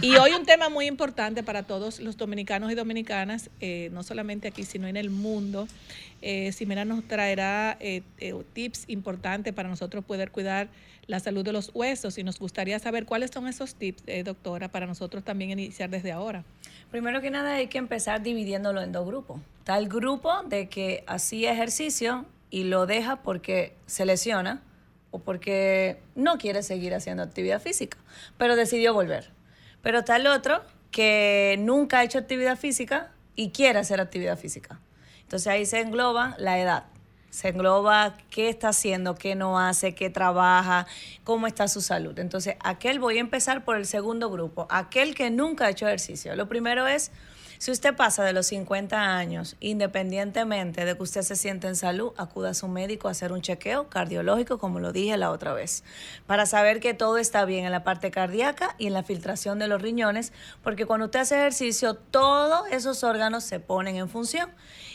Y hoy un tema muy importante para todos los dominicanos y dominicanas, eh, no solamente aquí, sino en el mundo. Eh, Ximena nos traerá eh, eh, tips importantes para nosotros poder cuidar la salud de los huesos y nos gustaría saber cuáles son esos tips, eh, doctora, para nosotros también iniciar desde ahora. Primero que nada hay que empezar dividiéndolo en dos grupos. Está el grupo de que hacía ejercicio y lo deja porque se lesiona o porque no quiere seguir haciendo actividad física, pero decidió volver. Pero está el otro que nunca ha hecho actividad física y quiere hacer actividad física. Entonces ahí se engloba la edad. Se engloba qué está haciendo, qué no hace, qué trabaja, cómo está su salud. Entonces, aquel voy a empezar por el segundo grupo, aquel que nunca ha hecho ejercicio. Lo primero es, si usted pasa de los 50 años, independientemente de que usted se siente en salud, acuda a su médico a hacer un chequeo cardiológico, como lo dije la otra vez, para saber que todo está bien en la parte cardíaca y en la filtración de los riñones, porque cuando usted hace ejercicio, todos esos órganos se ponen en función.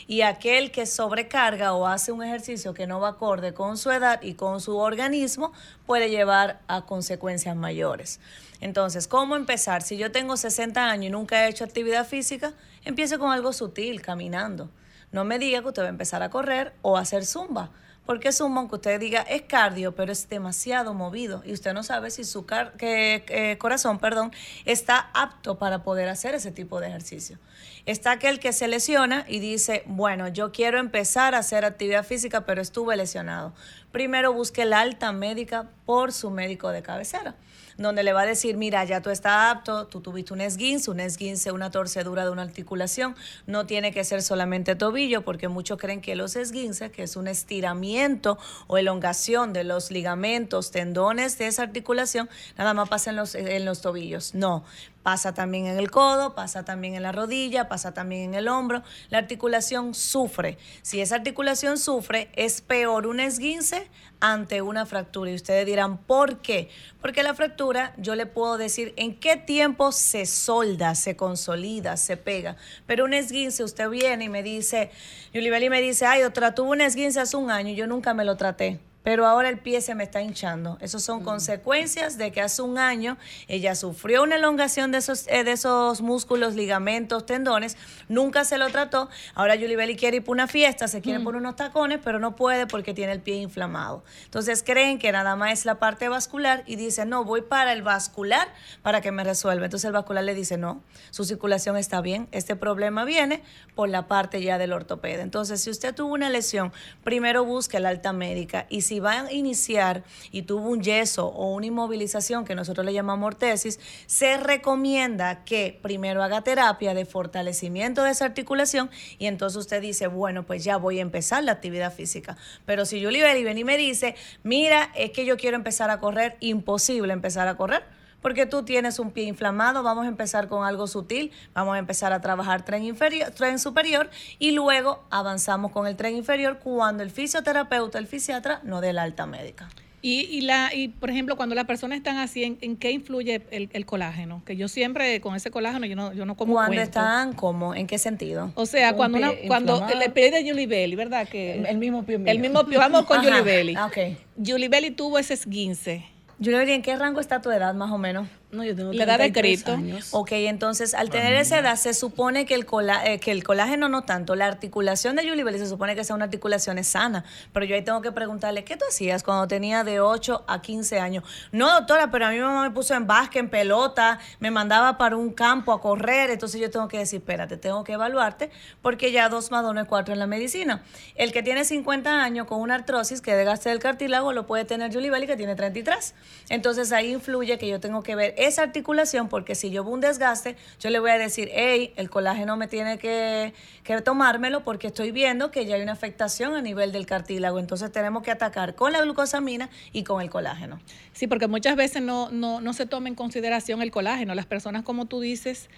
Y aquel que sobrecarga o hace un ejercicio que no va acorde con su edad y con su organismo puede llevar a consecuencias mayores. Entonces, ¿cómo empezar? Si yo tengo 60 años y nunca he hecho actividad física, empiece con algo sutil, caminando. No me diga que usted va a empezar a correr o a hacer zumba. Porque zumba, aunque usted diga es cardio, pero es demasiado movido y usted no sabe si su car- que- corazón perdón, está apto para poder hacer ese tipo de ejercicio. Está aquel que se lesiona y dice, bueno, yo quiero empezar a hacer actividad física, pero estuve lesionado. Primero busque la alta médica por su médico de cabecera donde le va a decir, mira, ya tú estás apto, tú tuviste un esguince, un esguince, una torcedura de una articulación, no tiene que ser solamente tobillo, porque muchos creen que los esguinces, que es un estiramiento o elongación de los ligamentos, tendones de esa articulación, nada más pasa en los, en los tobillos. No, pasa también en el codo, pasa también en la rodilla, pasa también en el hombro. La articulación sufre. Si esa articulación sufre, es peor un esguince ante una fractura. Y ustedes dirán, ¿por qué? Porque la fractura, yo le puedo decir en qué tiempo se solda, se consolida, se pega. Pero un esguince, usted viene y me dice, Yulibeli me dice, ay, otra, tuve un esguince hace un año y yo nunca me lo traté pero ahora el pie se me está hinchando. Esas son consecuencias de que hace un año ella sufrió una elongación de esos, eh, de esos músculos, ligamentos, tendones, nunca se lo trató. Ahora Yulibeli quiere ir por una fiesta, se quiere poner unos tacones, pero no puede porque tiene el pie inflamado. Entonces creen que nada más es la parte vascular y dicen, no, voy para el vascular para que me resuelva. Entonces el vascular le dice, no, su circulación está bien, este problema viene por la parte ya del ortopeda. Entonces, si usted tuvo una lesión, primero busque la alta médica y si va a iniciar y tuvo un yeso o una inmovilización que nosotros le llamamos ortesis, se recomienda que primero haga terapia de fortalecimiento de esa articulación y entonces usted dice, bueno, pues ya voy a empezar la actividad física. Pero si Julie Belli viene y me dice, mira, es que yo quiero empezar a correr, imposible empezar a correr porque tú tienes un pie inflamado, vamos a empezar con algo sutil, vamos a empezar a trabajar tren inferior, tren superior y luego avanzamos con el tren inferior cuando el fisioterapeuta, el fisiatra no dé la alta médica. Y, y, la, y, por ejemplo, cuando las personas están así, ¿en, en qué influye el, el colágeno? Que yo siempre con ese colágeno yo no, yo no como Cuando cuento. están, ¿cómo? ¿En qué sentido? O sea, Un cuando una, cuando inflamado. el pie de Julie Belly, ¿verdad? Que El mismo pie mío. el mismo pie. Vamos con Ajá, Julie Belly. ah, ok. Julie Belly tuvo ese esguince. Julie, ¿en qué rango está tu edad más o menos? No, yo tengo La edad de 33 Cristo. años. Ok, entonces al tener esa edad se supone que el, cola- eh, que el colágeno no tanto, la articulación de Julie Belli se supone que sea una articulación sana, pero yo ahí tengo que preguntarle, ¿qué tú hacías cuando tenía de 8 a 15 años? No, doctora, pero a mi mamá me puso en básquet, en pelota, me mandaba para un campo a correr, entonces yo tengo que decir, espérate, tengo que evaluarte porque ya 2 más 2 no es 4 en la medicina. El que tiene 50 años con una artrosis que desgaste del cartílago lo puede tener Julie Belli que tiene 33. Entonces ahí influye que yo tengo que ver esa articulación porque si yo veo un desgaste, yo le voy a decir, hey, el colágeno me tiene que, que tomármelo porque estoy viendo que ya hay una afectación a nivel del cartílago. Entonces tenemos que atacar con la glucosamina y con el colágeno. Sí, porque muchas veces no, no, no se toma en consideración el colágeno. Las personas, como tú dices,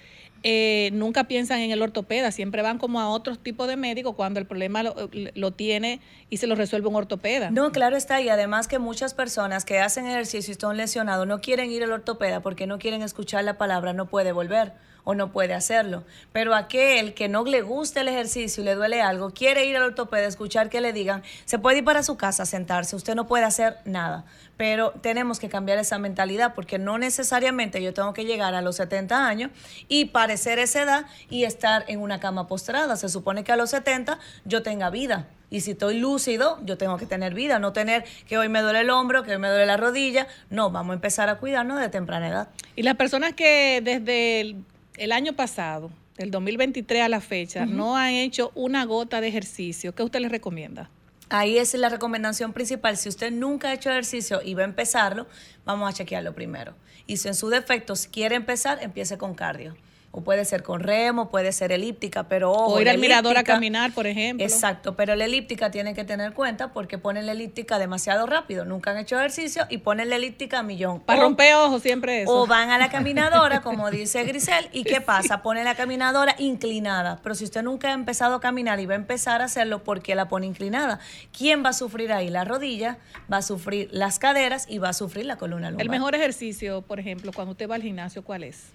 eh, nunca piensan en el ortopeda, siempre van como a otros tipos de médicos cuando el problema lo, lo tiene y se lo resuelve un ortopeda. No, claro está. Y además que muchas personas que hacen ejercicio y están lesionados no quieren ir al ortopeda porque no quieren escuchar la palabra no puede volver o no puede hacerlo. Pero aquel que no le gusta el ejercicio y le duele algo, quiere ir al ortopeda, escuchar que le digan, se puede ir para su casa a sentarse, usted no puede hacer nada. Pero tenemos que cambiar esa mentalidad porque no necesariamente yo tengo que llegar a los 70 años y parecer esa edad y estar en una cama postrada. Se supone que a los 70 yo tenga vida. Y si estoy lúcido, yo tengo que tener vida, no tener que hoy me duele el hombro, que hoy me duele la rodilla. No, vamos a empezar a cuidarnos de temprana edad. Y las personas que desde el año pasado, del 2023 a la fecha, no han hecho una gota de ejercicio, ¿qué usted les recomienda? Ahí es la recomendación principal. Si usted nunca ha hecho ejercicio y va a empezarlo, vamos a chequearlo primero. Y si en su defecto si quiere empezar, empiece con cardio. O puede ser con remo, puede ser elíptica, pero ojo, o ir al mirador a caminar, por ejemplo. Exacto, pero la elíptica tiene que tener cuenta porque ponen la elíptica demasiado rápido. Nunca han hecho ejercicio y ponen la elíptica a millón. Para romper ojos siempre eso. o van a la caminadora, como dice Grisel, y ¿qué pasa? Pone la caminadora inclinada. Pero si usted nunca ha empezado a caminar y va a empezar a hacerlo, ¿por qué la pone inclinada? ¿Quién va a sufrir ahí? La rodilla, va a sufrir las caderas y va a sufrir la columna lumbar. El mejor ejercicio, por ejemplo, cuando usted va al gimnasio, ¿cuál es?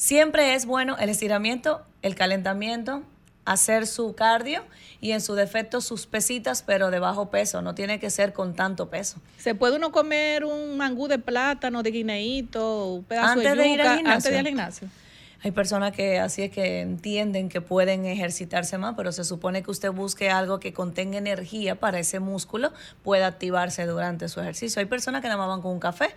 Siempre es bueno el estiramiento, el calentamiento, hacer su cardio y en su defecto sus pesitas, pero de bajo peso. No tiene que ser con tanto peso. ¿Se puede uno comer un mangú de plátano, de guineíto, un pedazo Antes de de ir al yuca gimnasio. antes de ir al gimnasio? Hay personas que así es que entienden que pueden ejercitarse más, pero se supone que usted busque algo que contenga energía para ese músculo pueda activarse durante su ejercicio. Hay personas que nada más van con un café.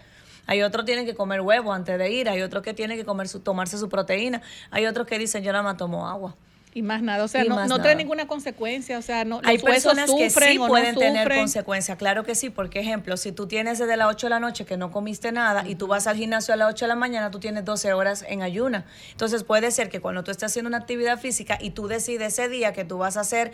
Hay otros que tienen que comer huevo antes de ir, hay otros que tienen que comer su, tomarse su proteína, hay otros que dicen yo nada más tomo agua. Y más nada, o sea, Y no, no trae ninguna consecuencia, o sea, no, Hay los personas que sí no pueden tener consecuencias, claro que sí, porque ejemplo, si tú tienes desde las 8 de la noche que no comiste nada y tú vas al gimnasio a las 8 de la mañana, tú tienes 12 horas en ayuna. Entonces puede ser que cuando tú estés haciendo una actividad física y tú decides ese día que tú vas a hacer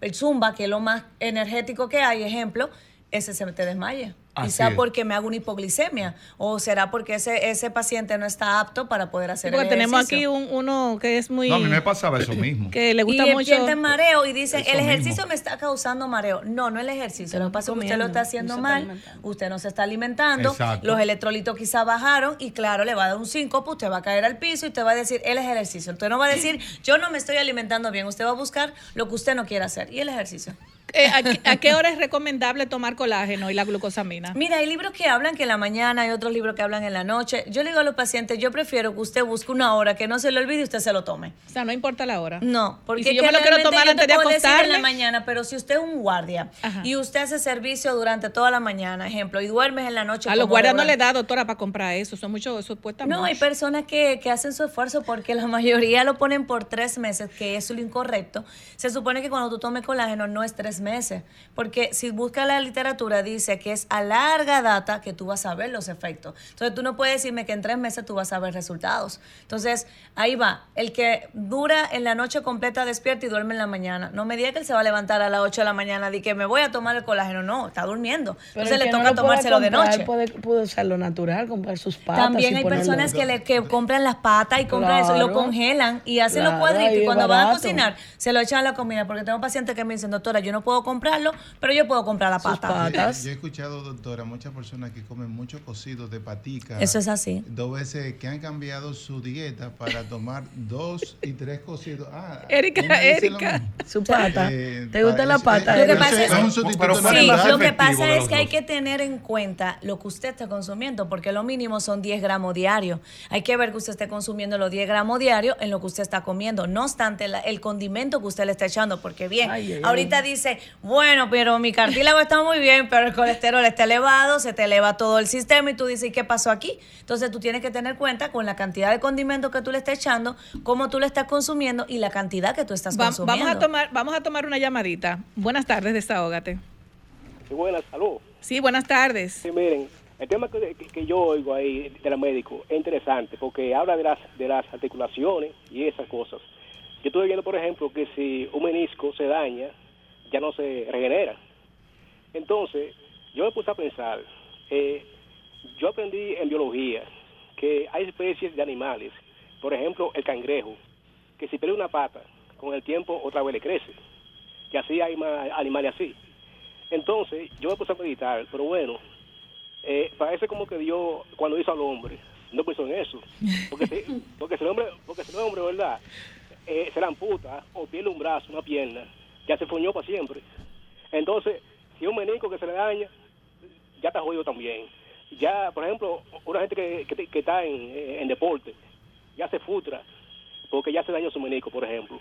el zumba, que es lo más energético que hay, ejemplo, ese se te desmaye. Así Quizá es. porque me hago una hipoglicemia o será porque ese, ese paciente no está apto para poder hacer Porque el tenemos aquí un, uno que es muy... No, a mí me pasaba eso mismo. que le gusta y mucho... sienten mareo y dicen, Eso el ejercicio mismo. me está causando mareo. No, no el ejercicio. Lo que pasa es que usted lo está haciendo no se está mal, usted no se está alimentando, Exacto. los electrolitos quizá bajaron y claro, le va a dar un síncope, usted va a caer al piso y usted va a decir, el ejercicio. Usted no va a decir, yo no me estoy alimentando bien. Usted va a buscar lo que usted no quiere hacer y el ejercicio. Eh, ¿a, qué- a qué hora es recomendable tomar colágeno y la glucosamina? Mira, hay libros que hablan que en la mañana, hay otros libros que hablan en la noche. Yo le digo a los pacientes, yo prefiero que usted busque una hora que no se le olvide y usted se lo tome. O sea, no importa la hora. No, porque Y si yo me lo quiero tomar antes te de decir en la acostarme. mañana, pero si usted es un guardia Ajá. y usted hace servicio durante toda la mañana, ejemplo, y duermes en la noche. A los guardias no le da, doctora, para comprar eso. Son mucho, eso cuesta No, hay personas que, que hacen su esfuerzo porque la mayoría lo ponen por tres meses, que es lo incorrecto. Se supone que cuando tú tomes colágeno no es tres meses. Porque si buscas la literatura, dice que es a larga data que tú vas a ver los efectos. Entonces tú no puedes decirme que en tres meses tú vas a ver resultados. Entonces ahí va. El que dura en la noche completa despierta y duerme en la mañana. No me diga que él se va a levantar a las 8 de la mañana y que me voy a tomar el colágeno. No, está durmiendo. Pero Entonces le no toca lo tomárselo de noche. Puede, puede usarlo natural, comprar sus patas. También hay personas que, le, que compran las patas y compran eso y lo congelan y hacen los cuadritos y cuando van a cocinar se lo echan a la comida porque tengo pacientes que me dicen, doctora, yo no puedo comprarlo, pero yo puedo comprar la pata. Yo, yo he escuchado, doctora, muchas personas que comen muchos cocidos de patica. Eso es así. Dos veces que han cambiado su dieta para tomar dos y tres cocidos. Ah, Erika, dice Erika. Su pata. Eh, ¿Te gusta la pata? es- Lo que pasa es, es un Sí, lo que pasa es que hay que tener en cuenta lo que usted está consumiendo, porque lo mínimo son 10 gramos diarios. Hay que ver que usted esté consumiendo los 10 gramos diarios en lo que usted está comiendo. No obstante, la- el condimento que usted le está echando, porque bien, Ay, ay, ay. ahorita dice, bueno, pero mi cartílago está muy bien, pero el colesterol está elevado, se te eleva todo el sistema y tú dices, ¿y qué pasó aquí? Entonces tú tienes que tener cuenta con la cantidad de condimentos que tú le estás echando, cómo tú le estás consumiendo y la cantidad que tú estás Va- consumiendo. vamos, a tomar, vamos a tomar una llamadita. Buenas tardes, desahógate. Sí, buenas, salud. Sí, buenas tardes. Sí, miren, el tema que, que- que yo oigo ahí de la médico es interesante porque habla de las, de las articulaciones y esas cosas. Yo estuve viendo, por ejemplo, que si un menisco se daña, ya no se regenera. Entonces, yo me puse a pensar, eh, yo aprendí en biología que hay especies de animales, por ejemplo, el cangrejo, que si pierde una pata, con el tiempo otra vez le crece. Y así hay más animales así. Entonces, yo me puse a meditar, pero bueno, eh, parece como que Dios, cuando hizo al hombre, no pensó en eso. Porque si, porque si el hombre, porque si el hombre, ¿verdad? Eh, se la amputa o pierde un brazo, una pierna, ya se fuñó para siempre. Entonces, si un menisco que se le daña, ya está jodido también. Ya, por ejemplo, una gente que, que, está en, en deporte, ya se futra, porque ya se dañó su menisco, por ejemplo.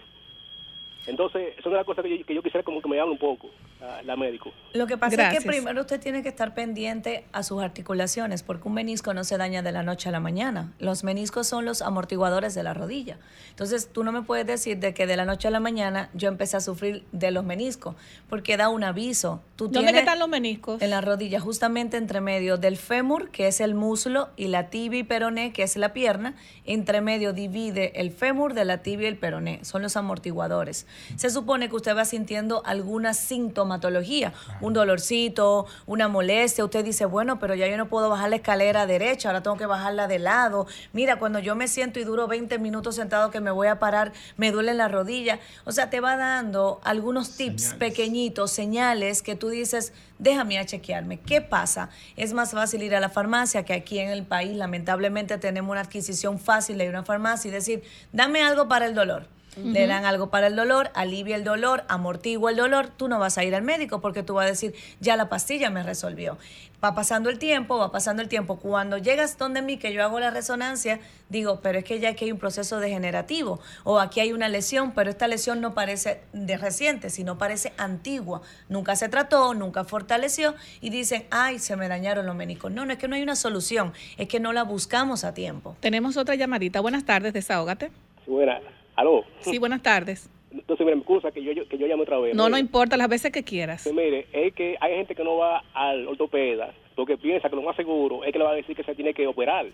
Entonces, eso es una cosa que yo, que yo quisiera como que me hable un poco, la, la médico. Lo que pasa es que primero usted tiene que estar pendiente a sus articulaciones, porque un menisco no se daña de la noche a la mañana. Los meniscos son los amortiguadores de la rodilla. Entonces, tú no me puedes decir de que de la noche a la mañana yo empecé a sufrir de los meniscos, porque da un aviso. Tú ¿Dónde tienes que están los meniscos? En la rodilla, justamente entre medio del fémur, que es el muslo, y la tibia y peroné, que es la pierna. Entre medio divide el fémur de la tibia y el peroné. Son los amortiguadores. Se supone que usted va sintiendo alguna sintomatología, un dolorcito, una molestia. Usted dice, bueno, pero ya yo no puedo bajar la escalera derecha, ahora tengo que bajarla de lado. Mira, cuando yo me siento y duro 20 minutos sentado que me voy a parar, me duele la rodilla. O sea, te va dando algunos tips pequeñitos, señales que tú dices, déjame a chequearme. ¿Qué pasa? Es más fácil ir a la farmacia que aquí en el país, lamentablemente, tenemos una adquisición fácil de una farmacia y decir, dame algo para el dolor. Le dan algo para el dolor, alivia el dolor, amortigua el dolor, tú no vas a ir al médico porque tú vas a decir, ya la pastilla me resolvió. Va pasando el tiempo, va pasando el tiempo. Cuando llegas donde mí, que yo hago la resonancia, digo, pero es que ya aquí hay un proceso degenerativo o aquí hay una lesión, pero esta lesión no parece de reciente, sino parece antigua. Nunca se trató, nunca fortaleció y dicen, ay, se me dañaron los meniscos. No, no es que no hay una solución, es que no la buscamos a tiempo. Tenemos otra llamadita. Buenas tardes, desahógate. Sí, buena. ¿Aló? Sí, buenas tardes. Entonces, mira, me excusa que yo, yo- que yo llame otra vez. No, no importa, las veces que quieras. que mire, es que hay gente que no va al ortopeda porque piensa que lo más seguro es que le va a decir que se tiene que operar.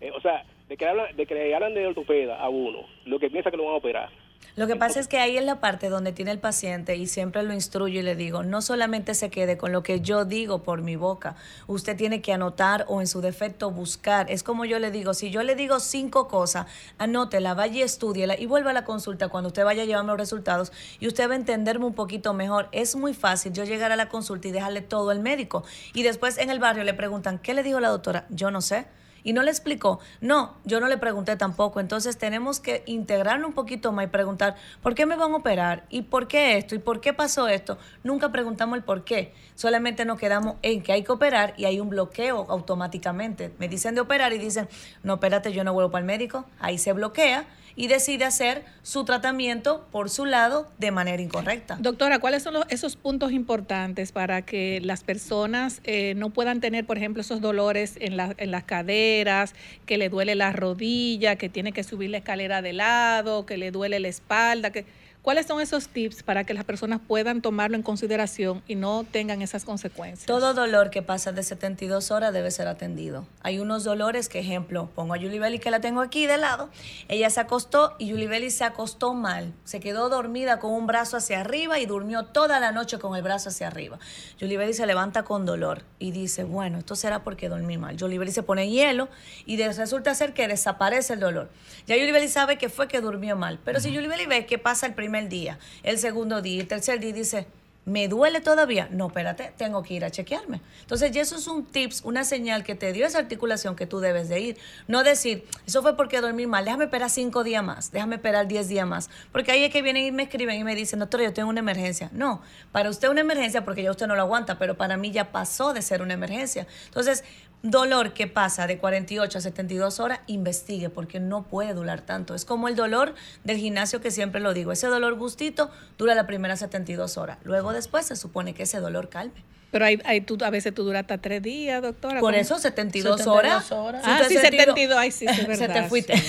Eh, o sea, de que, hablan, de que le hablan de ortopeda a uno, lo que piensa que lo van a operar. Lo que pasa es que ahí es la parte donde tiene el paciente y siempre lo instruyo y le digo, no solamente se quede con lo que yo digo por mi boca, usted tiene que anotar o en su defecto buscar. Es como yo le digo, si yo le digo cinco cosas, anótela, vaya y estúdiela y vuelva a la consulta cuando usted vaya a llevarme los resultados y usted va a entenderme un poquito mejor. Es muy fácil yo llegar a la consulta y dejarle todo al médico y después en el barrio le preguntan, ¿qué le dijo la doctora? Yo no sé. Y no le explicó. No, yo no le pregunté tampoco. Entonces tenemos que integrarlo un poquito más y preguntar, ¿por qué me van a operar? ¿Y por qué esto? ¿Y por qué pasó esto? Nunca preguntamos el por qué. Solamente nos quedamos en que hay que operar y hay un bloqueo automáticamente. Me dicen de operar y dicen, no, espérate, yo no vuelvo para el médico. Ahí se bloquea y decide hacer su tratamiento por su lado de manera incorrecta. Doctora, ¿cuáles son los- esos puntos importantes para que las personas eh, no puedan tener, por ejemplo, esos dolores en, en las caderas, que le duele la rodilla, que tiene que subir la escalera de lado, que le duele la espalda? Que, ¿Cuáles son esos tips para que las personas puedan tomarlo en consideración y no tengan esas consecuencias? Todo dolor que pasa de 72 horas debe ser atendido. Hay unos dolores que, ejemplo, pongo a Julie Belli que la tengo aquí de lado. Ella se acostó y Julie Belli se acostó mal. Se quedó dormida con un brazo hacia arriba y durmió toda la noche con el brazo hacia arriba. Julie Belli se levanta con dolor y dice, bueno, esto será porque dormí mal. Julie Belli se pone hielo y resulta ser que desaparece el dolor. Ya Julie Belli sabe que fue que durmió mal. Pero si Julie Belli ve que pasa el primer día, el segundo día, el tercer día dice, ¿Me duele todavía? No, espérate, tengo que ir a chequearme. Entonces, eso es un tips, una señal que te dio esa articulación que tú debes de ir. No decir, eso fue porque dormí mal, déjame esperar cinco días más, déjame esperar diez días más. Porque ahí es que vienen y me escriben y me dicen, doctor, yo tengo una emergencia. No, para usted una emergencia porque ya usted no lo aguanta, pero para mí ya pasó de ser una emergencia. Entonces, dolor que pasa de 48 a 72 horas, investigue porque no puede durar tanto. Es como el dolor del gimnasio que siempre lo digo. Ese dolor gustito dura la primera 72 horas. Luego después se supone que ese dolor calme. Pero hay, hay tú, a veces tú duras hasta tres días, doctora. Por ¿cómo? eso 72 horas. Ah, Si sí, usted 72. Ay, sí, es Se verdad. te fuiste. sí.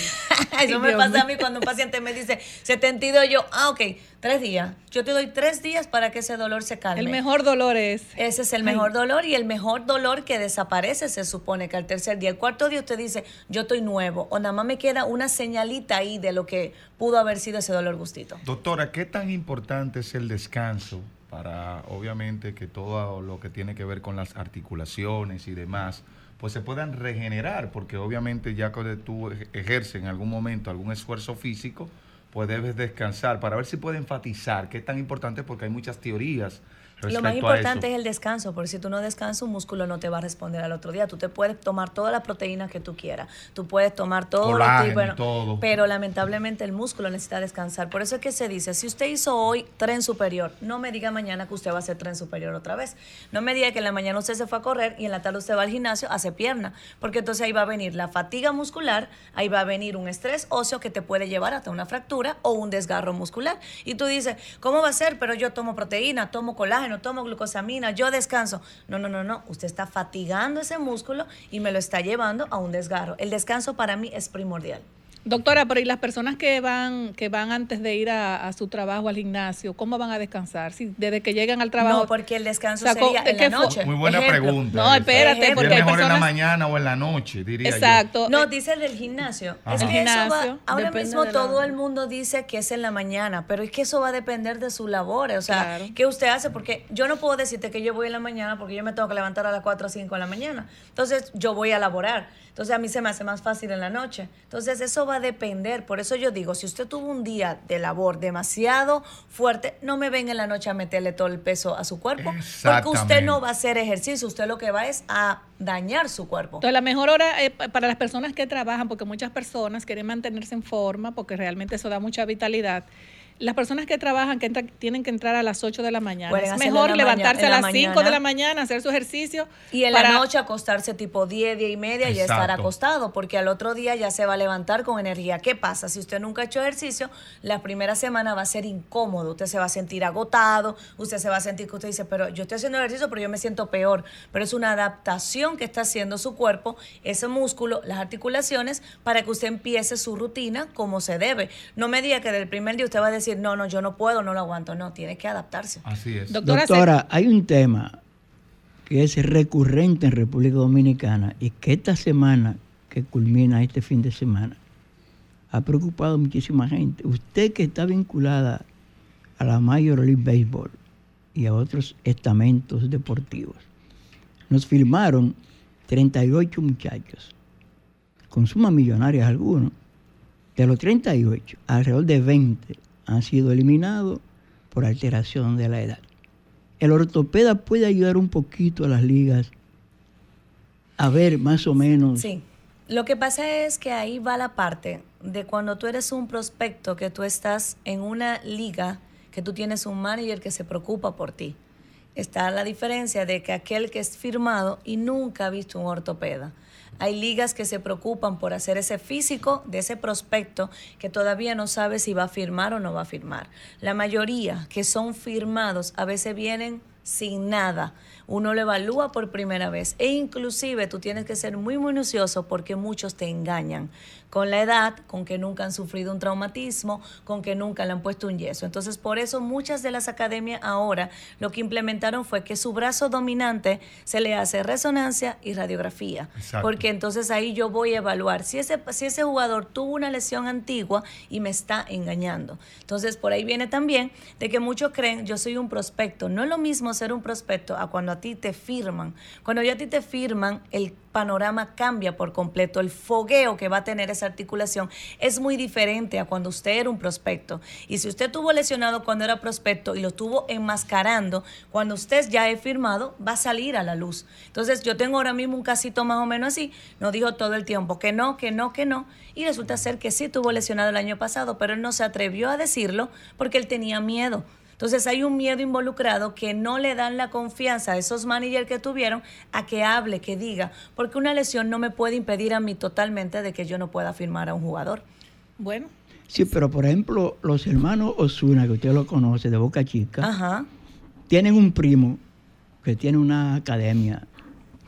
Eso me Dios pasa mío. a mí cuando un paciente me dice 72, yo, ah, ok, tres días. Yo te doy tres días para que ese dolor se calme. El mejor dolor es. Ese es el Ay. mejor dolor y el mejor dolor que desaparece se supone que al tercer día. El cuarto día usted dice, yo estoy nuevo o nada más me queda una señalita ahí de lo que pudo haber sido ese dolor gustito. Doctora, ¿qué tan importante es el descanso para, obviamente, que todo lo que tiene que ver con las articulaciones y demás, pues se puedan regenerar? Porque obviamente ya que tú ej- ejerces en algún momento algún esfuerzo físico, pues debes descansar para ver si puede enfatizar qué es tan importante porque hay muchas teorías Lo más importante es el descanso, porque si tú no descansas, un músculo no te va a responder al otro día. Tú te puedes tomar todas las proteínas que tú quieras, tú puedes tomar todo Colágeno tipo, todo. pero lamentablemente el músculo necesita descansar. Por eso es que se dice, si usted hizo hoy tren superior, no me diga mañana que usted va a hacer tren superior otra vez. No me diga que en la mañana usted se fue a correr y en la tarde usted va al gimnasio, hace pierna, porque entonces ahí va a venir la fatiga muscular, ahí va a venir un estrés óseo que te puede llevar hasta una fractura o un desgarro muscular. Y tú dices, ¿cómo va a ser? Pero yo tomo proteína, tomo colágeno, tomo glucosamina, yo descanso. No, no, no, no. Usted está fatigando ese músculo y me lo está llevando a un desgarro. El descanso para mí es primordial. Doctora, pero ¿y las personas que van que van antes de ir a, a su trabajo al gimnasio, cómo van a descansar? Si desde que llegan al trabajo. No, porque el descanso O sea, sería ¿de en la noche. Muy buena Ejemplo. pregunta. No, espérate, ¿Es porque hay mejor en la personas- mañana o en la noche, diría yo. Exacto. No, dice el del gimnasio. Ajá. Es El que eso va- gimnasio, ahora mismo la- todo el mundo dice que es en la mañana, pero es que eso va a depender de su labor. O sea, Claro. ¿qué usted hace? Porque yo no puedo decirte que yo voy en la mañana porque yo me tengo que levantar a las 4 o 5 de la mañana. Entonces, yo voy a laborar. Entonces, a mí se me hace más fácil en la noche. Entonces, eso va a depender. Por eso yo digo, si usted tuvo un día de labor demasiado fuerte, no me venga en la noche a meterle todo el peso a su cuerpo. Porque usted no va a hacer ejercicio. Usted lo que va es a dañar su cuerpo. Entonces, la mejor hora eh, pa- para las personas que trabajan, porque muchas personas quieren mantenerse en forma, porque realmente eso da mucha vitalidad. Las personas que trabajan que tienen que entrar a las 8 de la mañana. Es mejor levantarse a las la 5 de la mañana, hacer su ejercicio. Y en para- la noche acostarse tipo 10, 10 y media y estar acostado, porque al otro día ya se va a levantar con energía. ¿Qué pasa? Si usted nunca ha hecho ejercicio, la primera semana va a ser incómodo. Usted se va a sentir agotado, usted se va a sentir que usted dice, pero yo estoy haciendo ejercicio, pero yo me siento peor. Pero es una adaptación que está haciendo su cuerpo, ese músculo, las articulaciones, para que usted empiece su rutina como se debe. No me diga que del primer día usted va a decir, no, no, yo no puedo, no lo aguanto. No, tiene que adaptarse. Así es. Doctora, hay un tema que es recurrente en República Dominicana y que esta semana, que culmina este fin de semana, ha preocupado a muchísima gente. Usted que está vinculada a la Major League Baseball y a otros estamentos deportivos, nos firmaron 38 muchachos, con sumas millonarias algunos. De los 38, alrededor de 20 han sido eliminados por alteración de la edad. El ortopeda puede ayudar un poquito a las ligas a ver más o menos. Sí. Lo que pasa es que ahí va la parte de cuando tú eres un prospecto, que tú estás en una liga, que tú tienes un manager que se preocupa por ti. Está la diferencia de que aquel que es firmado y nunca ha visto un ortopeda. Hay ligas que se preocupan por hacer ese físico de ese prospecto que todavía no sabe si va a firmar o no va a firmar. La mayoría que son firmados a veces vienen sin nada. Uno lo evalúa por primera vez e inclusive tú tienes que ser muy minucioso porque muchos te engañan con la edad, con que nunca han sufrido un traumatismo, con que nunca le han puesto un yeso. Entonces, por eso muchas de las academias ahora lo que implementaron fue que su brazo dominante se le hace resonancia y radiografía. Exacto. Porque entonces ahí yo voy a evaluar si ese, si ese jugador tuvo una lesión antigua y me está engañando. Entonces, por ahí viene también de que muchos creen, yo soy un prospecto. No es lo mismo ser un prospecto a cuando a ti te firman. Cuando ya a ti te firman, el panorama cambia por completo. El fogueo que va a tener esa articulación es muy diferente a cuando usted era un prospecto. Y si usted tuvo lesionado cuando era prospecto y lo estuvo enmascarando, cuando usted ya he firmado, va a salir a la luz. Entonces, yo tengo ahora mismo un casito más o menos así. Nos dijo todo el tiempo que no, que no, que no. Y resulta ser que sí tuvo lesionado el año pasado, pero él no se atrevió a decirlo porque él tenía miedo. Entonces hay un miedo involucrado que no le dan la confianza a esos managers que tuvieron a que hable, que diga, porque una lesión no me puede impedir a mí totalmente de que yo no pueda firmar a un jugador. Bueno. Sí, pero por ejemplo, los hermanos Osuna, que usted lo conoce, de Boca Chica, Ajá. tienen un primo que tiene una academia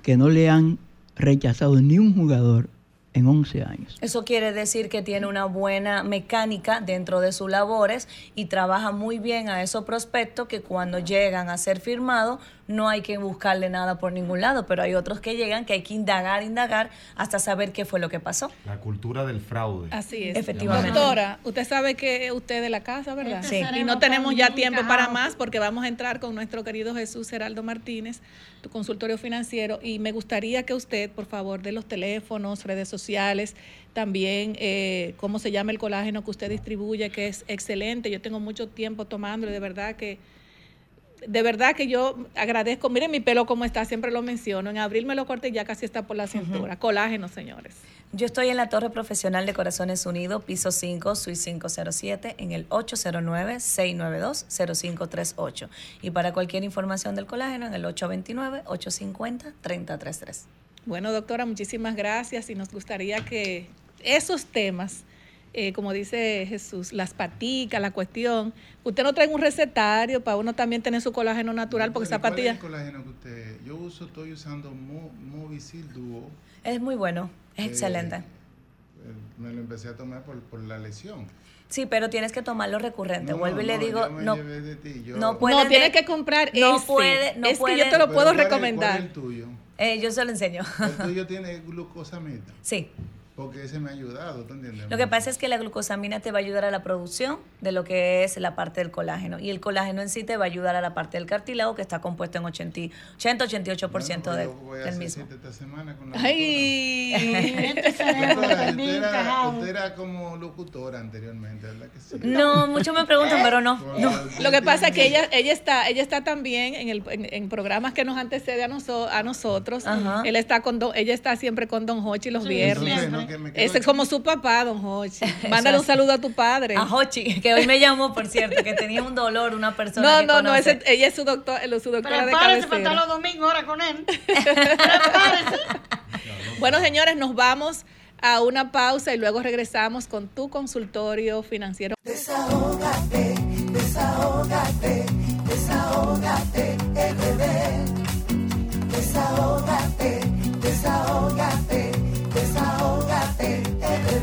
que no le han rechazado ni un jugador en 11 años. Eso quiere decir que tiene una buena mecánica dentro de sus labores y trabaja muy bien a esos prospectos que cuando llegan a ser firmados no hay que buscarle nada por ningún lado, pero hay otros que llegan que hay que indagar, indagar hasta saber qué fue lo que pasó. La cultura del fraude. Así es. Efectivamente. Doctora, usted sabe que usted es de la casa, ¿verdad? Sí. Y no tenemos ya tiempo para más porque vamos a entrar con nuestro querido Jesús Geraldo Martínez, tu consultorio financiero, y me gustaría que usted, por favor, de los teléfonos, redes sociales, también eh, cómo se llama el colágeno que usted distribuye, que es excelente. Yo tengo mucho tiempo tomándolo, y de verdad que de verdad que yo agradezco. Miren mi pelo cómo está, siempre lo menciono. En abril me lo corté y ya casi está por la cintura. Colágeno, señores. Yo estoy en la Torre Profesional de Corazones Unidos, piso 5, suite 507, en el 809-692-0538. Y para cualquier información del colágeno, en el 829-850-3033. Bueno, doctora, muchísimas gracias y nos gustaría que esos temas, eh, como dice Jesús, las paticas, la cuestión, usted no trae un recetario para uno también tener su colágeno natural, porque esa ¿Cuál es patilla... el colágeno que usted? Yo uso, estoy usando Mo- Movicil Duo. Es muy bueno, es Eh, excelente. eh, Me lo empecé a tomar por, por la lesión. Sí, pero tienes que tomarlo recurrente. No, Vuelvo y le digo, yo me no, llevé de ti, yo- no puede. No, tiene de- que comprar no ese. Puede, no Es que puede. yo te lo puedo ¿cuál es- recomendar. ¿Cuál es el tuyo? Eh, yo se lo enseño. El tuyo tiene glucosamina. Sí. Porque ese me ha ayudado, ¿tú entiendes? Lo que pasa es que la glucosamina te va a ayudar a la producción de lo que es la parte del colágeno. Y el colágeno en sí te va a ayudar a la parte del cartílago que está compuesto en 80-88% de- Yo voy a del mismo. esta semana con la Ay. Doctora, usted, era, usted era como locutora anteriormente, ¿verdad que sí? No, muchos me preguntan, pero no. no. Lo que pasa es que ella, ella está, ella está también en, el, en, en programas que nos antecede a, noso- a nosotros. Ajá. Él está con don- ella está siempre con Don Hochi los Sí, viernes. No, que me quedo Ese es como su papá, Don Hochi. Mándale un saludo a tu padre. A Hochi, que hoy me llamó, por cierto, que tenía un dolor, una persona No, que no, no, ese- ella es su, doctor, su doctora de Prepárese para estar cabecera. los domingos ahora con él. Bueno, señores, nos vamos a una pausa y luego regresamos con tu consultorio financiero. Desahógate, desahógate, desahógate, RD. Desahógate, desahógate,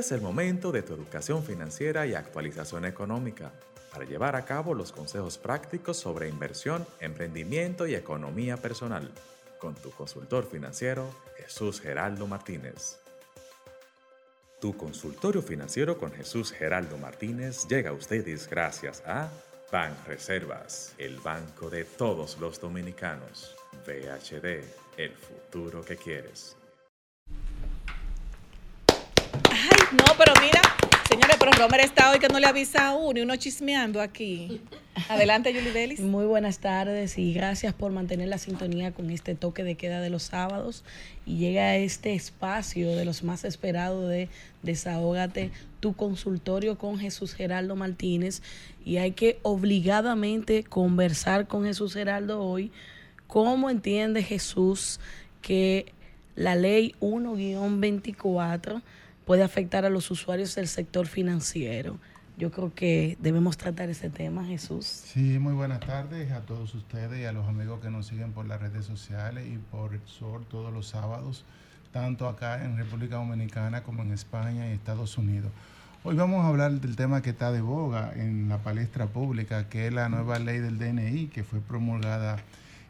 Es el momento de tu educación financiera y actualización económica para llevar a cabo los consejos prácticos sobre inversión, emprendimiento y economía personal con tu consultor financiero Jesús Geraldo Martínez. Tu consultorio financiero con Jesús Geraldo Martínez llega a ustedes gracias a Ban Reservas, el banco de todos los dominicanos. VHD, el futuro que quieres. Ay, no, pero mira, señores, pero Romer está hoy que no le avisa a uno y uno chismeando aquí. Adelante, Julie Delis. Muy buenas tardes y gracias por mantener la sintonía con este toque de queda de los sábados. Y llega a este espacio de los más esperados de Desahógate, tu consultorio con Jesús Geraldo Martínez. Y hay que obligadamente conversar con Jesús Geraldo hoy. ¿Cómo entiende Jesús que la ley 1-24 puede afectar a los usuarios del sector financiero? Yo creo que debemos tratar ese tema, Jesús. Sí, muy buenas tardes a todos ustedes y a los amigos que nos siguen por las redes sociales y por el SOR todos los sábados, tanto acá en República Dominicana como en España y Estados Unidos. Hoy vamos a hablar del tema que está de boga en la palestra pública, que es la nueva ley del DNI, que fue promulgada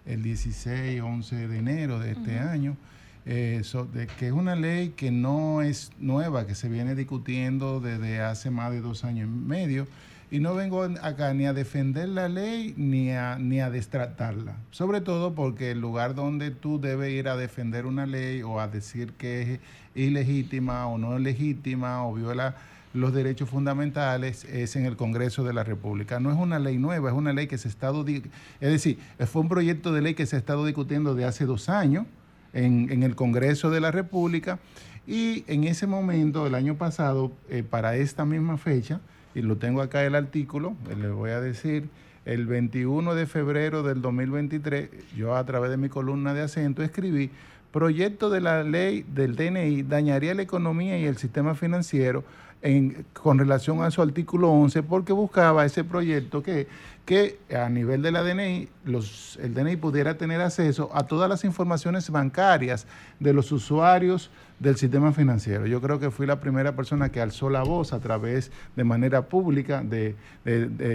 el 16, 11 de enero de este año. Eh, de que es una ley que no es nueva, que se viene discutiendo desde hace más de dos años y medio. Y no vengo acá ni a defender la ley ni a, ni a destratarla. Sobre todo porque el lugar donde tú debes ir a defender una ley o a decir que es ilegítima o no es legítima o viola los derechos fundamentales es en el Congreso de la República. No es una ley nueva, es una ley que se ha estado... Es decir, fue un proyecto de ley que se ha estado discutiendo de hace dos años en, en el Congreso de la República. Y en ese momento, el año pasado, eh, para esta misma fecha, y lo tengo acá el artículo, eh, le voy a decir, el 21 de febrero del 2023, yo a través de mi columna de acento escribí, proyecto de la ley del DNI dañaría la economía y el sistema financiero en, con relación a su artículo 11, porque buscaba ese proyecto que, que a nivel de la DNI, los, el DNI pudiera tener acceso a todas las informaciones bancarias de los usuarios del sistema financiero. Yo creo que fui la primera persona que alzó la voz a través de manera pública, de,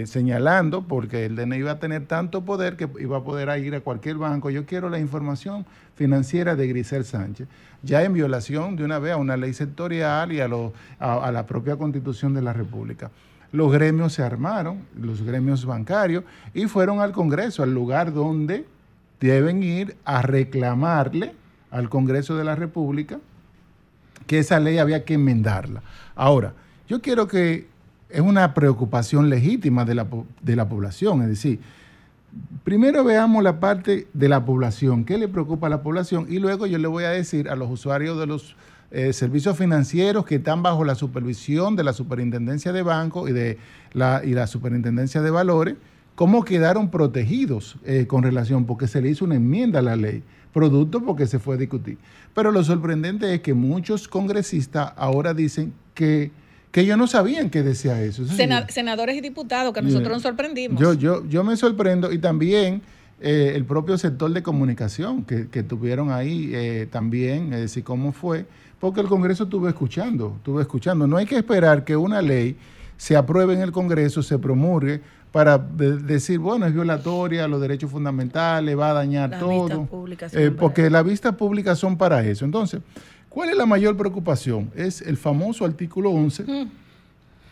señalando, porque el DNI iba a tener tanto poder que iba a poder ir a cualquier banco. Yo quiero la información financiera de Grisel Sánchez, ya en violación de una vez a una ley sectorial y a, lo- a la propia constitución de la República. Los gremios se armaron, los gremios bancarios, y fueron al Congreso, al lugar donde deben ir a reclamarle al Congreso de la República que esa ley había que enmendarla. Ahora, yo quiero que es una preocupación legítima de la, de la población, es decir, primero veamos la parte de la población, qué le preocupa a la población y luego yo le voy a decir a los usuarios de los eh, servicios financieros que están bajo la supervisión de la Superintendencia de Bancos y de la, y la Superintendencia de Valores, cómo quedaron protegidos eh, con relación, porque se le hizo una enmienda a la ley, producto porque se fue a discutir. Pero lo sorprendente es que muchos congresistas ahora dicen que, que ellos no sabían que decía eso. Eso sí, Sena- senadores y diputados, que nosotros nos sorprendimos. yo, yo, yo me sorprendo y también eh, el propio sector de comunicación que, que tuvieron ahí eh, también, es decir, cómo fue, porque el Congreso estuvo escuchando, estuvo escuchando. No hay que esperar que una ley se apruebe en el Congreso, se promulgue para de- decir, bueno, es violatoria a los derechos fundamentales, va a dañar Las todo. Eh, porque las vistas públicas son para eso. Entonces, ¿cuál es la mayor preocupación? Es el famoso artículo 11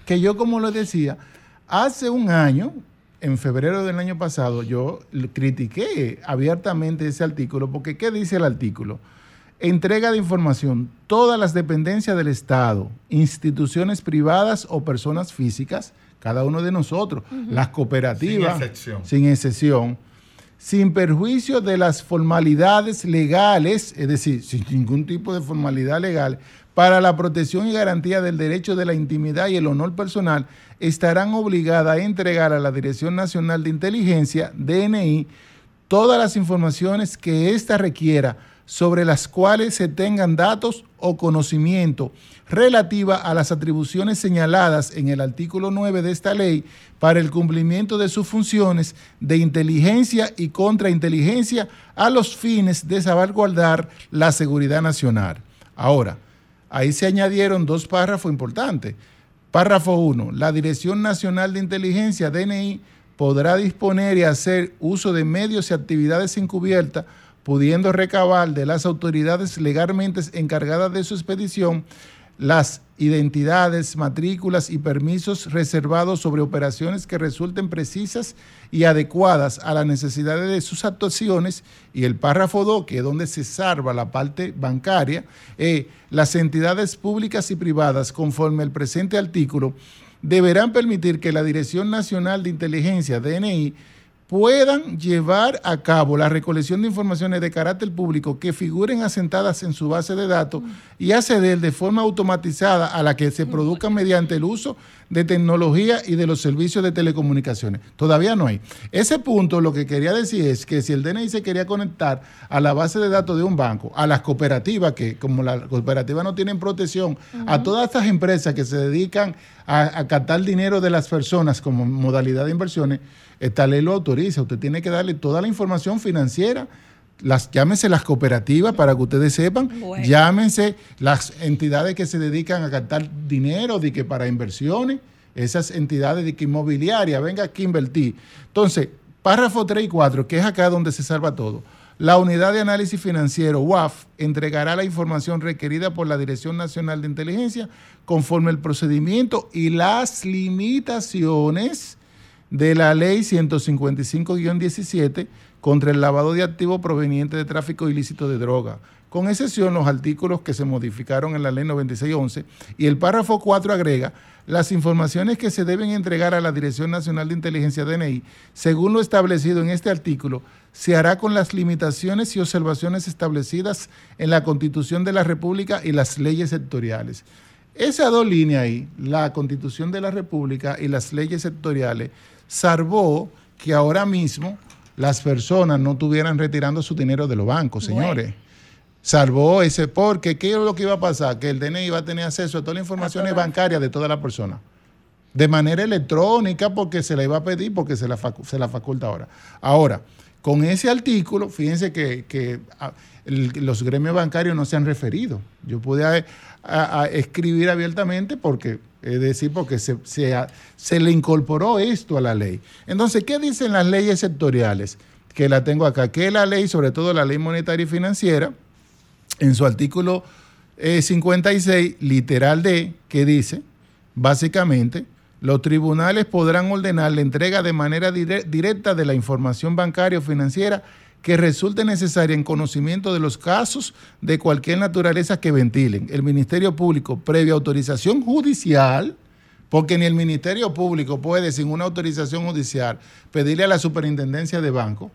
que yo como lo decía, hace un año, en febrero del año pasado, yo critiqué abiertamente ese artículo, porque ¿qué dice el artículo? Entrega de información, todas las dependencias del Estado, instituciones privadas o personas físicas, cada uno de nosotros, las cooperativas, Sin excepción. sin excepción, sin perjuicio de las formalidades legales, es decir, sin ningún tipo de formalidad legal, para la protección y garantía del derecho de la intimidad y el honor personal, estarán obligadas a entregar a la Dirección Nacional de Inteligencia, DNI, todas las informaciones que ésta requiera sobre las cuales se tengan datos o conocimiento relativa a las atribuciones señaladas en el artículo 9 de esta ley para el cumplimiento de sus funciones de inteligencia y contrainteligencia a los fines de salvaguardar la seguridad nacional. Ahora, ahí se añadieron dos párrafos importantes. Párrafo 1. La Dirección Nacional de Inteligencia, DNI, podrá disponer y hacer uso de medios y actividades encubiertas, pudiendo recabar de las autoridades legalmente encargadas de su expedición las identidades, matrículas y permisos reservados sobre operaciones que resulten precisas y adecuadas a las necesidades de sus actuaciones. Y el párrafo 2, que es donde se salva la parte bancaria, eh, las entidades públicas y privadas, conforme al presente artículo, deberán permitir que la Dirección Nacional de Inteligencia, DNI, puedan llevar a cabo la recolección de informaciones de carácter público que figuren asentadas en su base de datos y acceder de forma automatizada a la que se produzcan mediante el uso de tecnología y de los servicios de telecomunicaciones. Todavía no hay. Ese punto lo que quería decir es que si el DNI se quería conectar a la base de datos de un banco, a las cooperativas, que como las cooperativas no tienen protección, a todas estas empresas que se dedican a, a captar dinero de las personas como modalidad de inversiones, esta ley lo autoriza. Usted tiene que darle toda la información financiera. Las, llámense las cooperativas para que ustedes sepan, Bueno. llámense las entidades que se dedican a captar dinero de que para inversiones, esas entidades de que inmobiliaria, venga aquí a invertir. Entonces, párrafo 3 y 4, que es acá donde se salva todo. La unidad de análisis financiero, UAF, entregará la información requerida por la Dirección Nacional de Inteligencia conforme el procedimiento y las limitaciones de la ley 155-17 contra el lavado de activos provenientes de tráfico ilícito de droga, con excepción los artículos que se modificaron en la ley 9611 y el párrafo 4 agrega las informaciones que se deben entregar a la Dirección Nacional de Inteligencia DNI, según lo establecido en este artículo, se hará con las limitaciones y observaciones establecidas en la Constitución de la República y las leyes sectoriales. Esas dos líneas ahí, la Constitución de la República y las leyes sectoriales, salvó que ahora mismo las personas no estuvieran retirando su dinero de los bancos, señores. Salvó ese, porque ¿qué es lo que iba a pasar? Que el DNI iba a tener acceso a todas las informaciones bancarias de toda la persona. De manera electrónica, porque se la iba a pedir, porque se la, se la faculta ahora. Ahora, con ese artículo, fíjense que, que, ah, el- los gremios bancarios no se han referido. Yo pude a- escribir abiertamente porque, es decir, porque se, se se le incorporó esto a la ley. Entonces, ¿qué dicen las leyes sectoriales? Que la tengo acá, que la ley, sobre todo la ley monetaria y financiera, en su artículo eh, 56, literal D, que dice, básicamente, los tribunales podrán ordenar la entrega de manera dire- directa de la información bancaria o financiera que resulte necesaria en conocimiento de los casos de cualquier naturaleza que ventilen. El Ministerio Público, previa autorización judicial, porque ni el Ministerio Público puede, sin una autorización judicial, pedirle a la superintendencia de banco,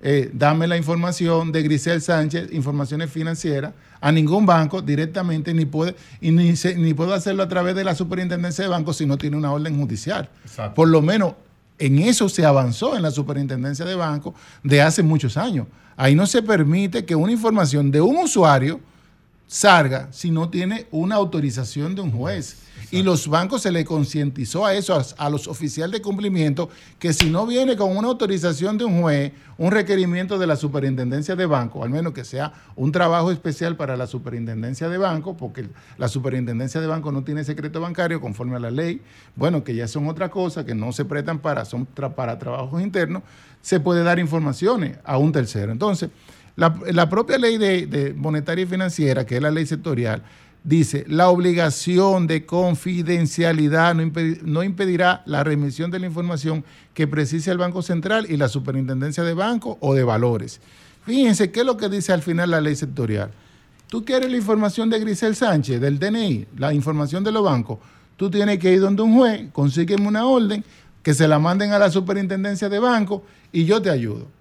eh, dame la información de Grisel Sánchez, informaciones financieras, a ningún banco directamente, ni puede, y ni, se- ni puedo hacerlo a través de la superintendencia de bancos si no tiene una orden judicial. Por lo menos en eso se avanzó en la superintendencia de bancos de hace muchos años. Ahí no se permite que una información de un usuario salga si no tiene una autorización de un juez. Y los bancos se le concientizó a eso, a, a los oficiales de cumplimiento, que si no viene con una autorización de un juez, un requerimiento de la superintendencia de banco, al menos que sea un trabajo especial para la superintendencia de banco, porque la superintendencia de banco no tiene secreto bancario conforme a la ley, bueno, que ya son otra cosa, que no se prestan para, son tra- para trabajos internos, se puede dar informaciones a un tercero. Entonces, la, la propia ley de, monetaria y financiera, que es la ley sectorial, dice, la obligación de confidencialidad no impedirá la remisión de la información que precise el Banco Central y la Superintendencia de Banco o de Valores. Fíjense qué es lo que dice al final la ley sectorial. Tú quieres la información de Grisel Sánchez, del DNI, la información de los bancos, tú tienes que ir donde un juez, consígueme una orden, que se la manden a la Superintendencia de Banco y yo te ayudo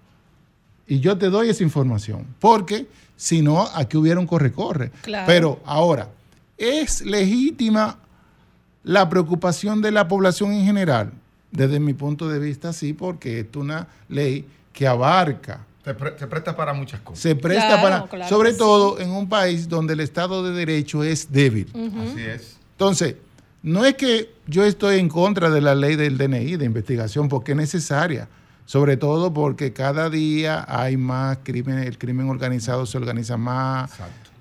y yo te doy esa información. Porque si no, aquí hubiera un corre-corre. Claro. Pero ahora, ¿es legítima la preocupación de la población en general? Desde mi punto de vista, sí, porque es una ley que abarca, Se, pre- se presta para muchas cosas. se presta Claro, para, claro sobre sí. todo en un país donde el Estado de Derecho es débil. Así es. Entonces, no es que yo estoy en contra de la ley del DNI de investigación porque es necesaria, sobre todo porque cada día hay más crimen, el crimen organizado se organiza más,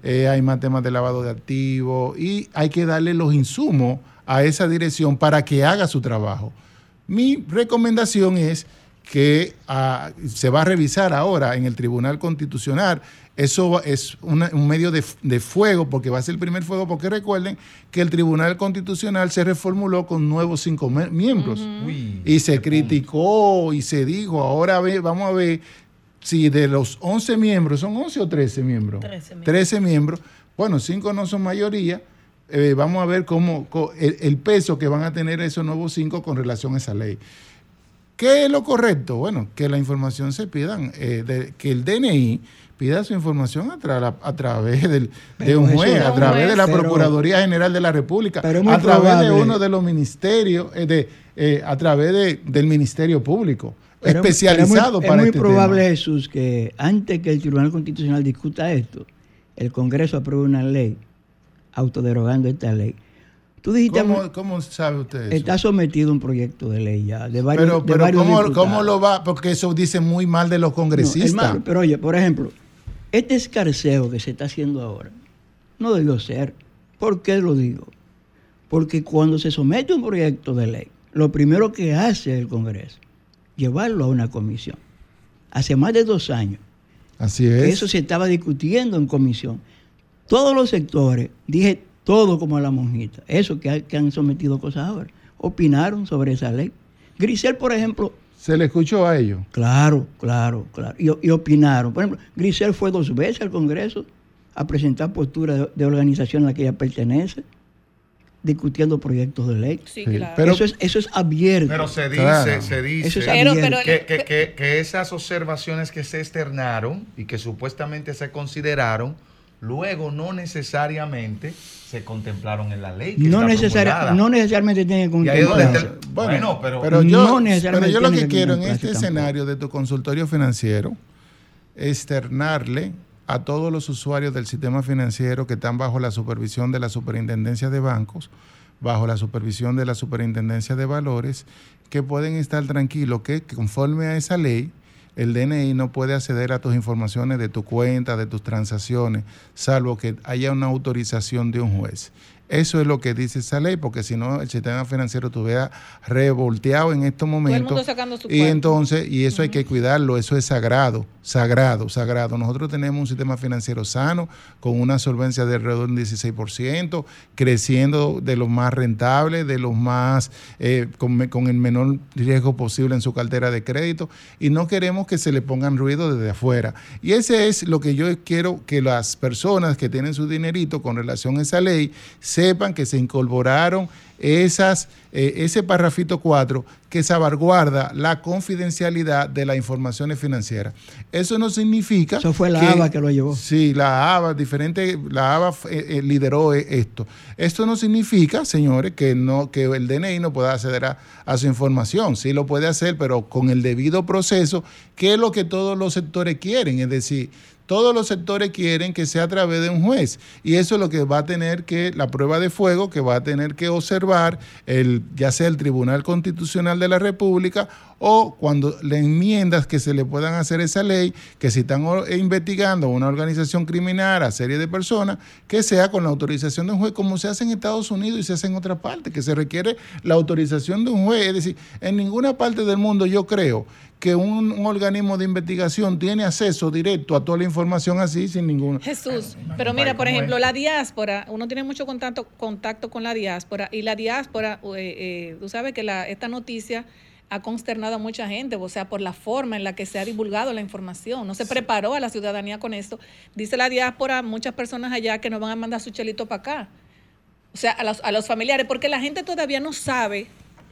eh, hay más temas de lavado de activos y hay que darle los insumos a esa dirección para que haga su trabajo. Mi recomendación es que ah, se va a revisar ahora en el Tribunal Constitucional. Eso es una- un medio de, de fuego, porque va a ser el primer fuego, porque recuerden que el Tribunal Constitucional se reformuló con nuevos cinco miembros. Y se criticó y se dijo, ahora ve- vamos a ver si de los 11 miembros, ¿son 11 o 13 miembros? 13 miembros. 13 miembros. Bueno, 5 no son mayoría. Eh, vamos a ver cómo el, el peso que van a tener esos nuevos 5 con relación a esa ley. ¿Qué es lo correcto? Bueno, que la información se pidan, eh, de- que el DNI pida su información a, tra- a través del, de un juez, a través de la. Pero- Procuraduría General de la República, Pero a través de uno de los ministerios, eh, de, eh, a través de- del Ministerio Público, Pero- especializado muy, para es muy este probable, tema. Jesús, que antes que el Tribunal Constitucional discuta esto, el Congreso apruebe una ley autoderogando esta ley. Tú dijiste, ¿Cómo, cómo sabe usted eso? está sometido un proyecto de ley ya, de varios, pero de pero varios ¿cómo, cómo lo va? Porque eso dice muy mal de los No, congresistas. pero oye, por ejemplo, este escarceo que se está haciendo ahora no debió ser. ¿Por qué lo digo? Porque cuando se somete un proyecto de ley, lo primero que hace el Congreso, llevarlo a una comisión. Hace más de dos años Así que es. eso se estaba discutiendo en comisión. Todos los sectores, dije todo como a la monjita, eso que, que han sometido cosas ahora, opinaron sobre esa ley. Grisel, por ejemplo, ¿Se le escuchó a ellos? Claro, claro, claro. Y, y opinaron. Por ejemplo, Grisel fue dos veces al Congreso a presentar posturas de, de organización a la que ella pertenece, discutiendo proyectos de ley. Sí, claro. pero- eso, es, eso es abierto. Pero se dice, Claro. se dice Eso es Pero- abierto. pero- que, que- que- que esas observaciones que se externaron y que supuestamente se consideraron, luego no necesariamente se contemplaron en la ley. Que no, necesariamente tiene que contemplarse. bueno, pero, Pero yo, No necesariamente pero yo lo que que quiero en este tampoco. escenario de tu consultorio financiero, externarle a todos los usuarios del sistema financiero que están bajo la supervisión de la Superintendencia de Bancos, bajo la supervisión de la Superintendencia de Valores, que pueden estar tranquilos que conforme a esa ley, el DNI no puede acceder a tus informaciones de tu cuenta, de tus transacciones, salvo que haya una autorización de un juez. Eso es lo que dice esa ley, porque si no, el sistema financiero estuviera revolteado en estos momentos. y entonces, y eso hay que cuidarlo, eso es sagrado, sagrado, sagrado. Nosotros tenemos un sistema financiero sano, con una solvencia de alrededor del 16%, creciendo de los más rentables, de los más, eh, con el menor riesgo posible en su cartera de crédito, y no queremos que se le pongan ruido desde afuera. Y ese es lo que yo quiero que las personas que tienen su dinerito con relación a esa ley sepan que se incorporaron esas, eh, ese parrafito 4 que salvaguarda la confidencialidad de las informaciones financieras. Eso no significa... Eso fue la ABA que lo llevó. Sí, la ABA, diferente, la ABA eh, eh, lideró esto. Esto no significa, señores, que no que el DNI no pueda acceder a, a su información. Sí lo puede hacer, pero con el debido proceso, que es lo que todos los sectores quieren. Es decir, todos los sectores quieren que sea a través de un juez. Y eso es lo que va a tener que, la prueba de fuego, que va a tener que observar, el, ya sea el Tribunal Constitucional de la República o cuando le enmiendas que se le puedan hacer esa ley, que si están o- investigando una organización criminal a serie de personas, que sea con la autorización de un juez, como se hace en Estados Unidos y se hace en otra parte, que se requiere la autorización de un juez. Es decir, en ninguna parte del mundo yo creo que un, un organismo de investigación tiene acceso directo a toda la información así sin ningún... Jesús, pero mira, por ejemplo, la diáspora, uno tiene mucho contacto, contacto con la diáspora y la diáspora, eh, eh, tú sabes que la, esta noticia ha consternado a mucha gente, o sea, por la forma en la que se ha divulgado la información. No se preparó a la ciudadanía con esto. Dice la diáspora, muchas personas allá que nos van a mandar su chelito para acá. O sea, a los, a los familiares, porque la gente todavía no sabe,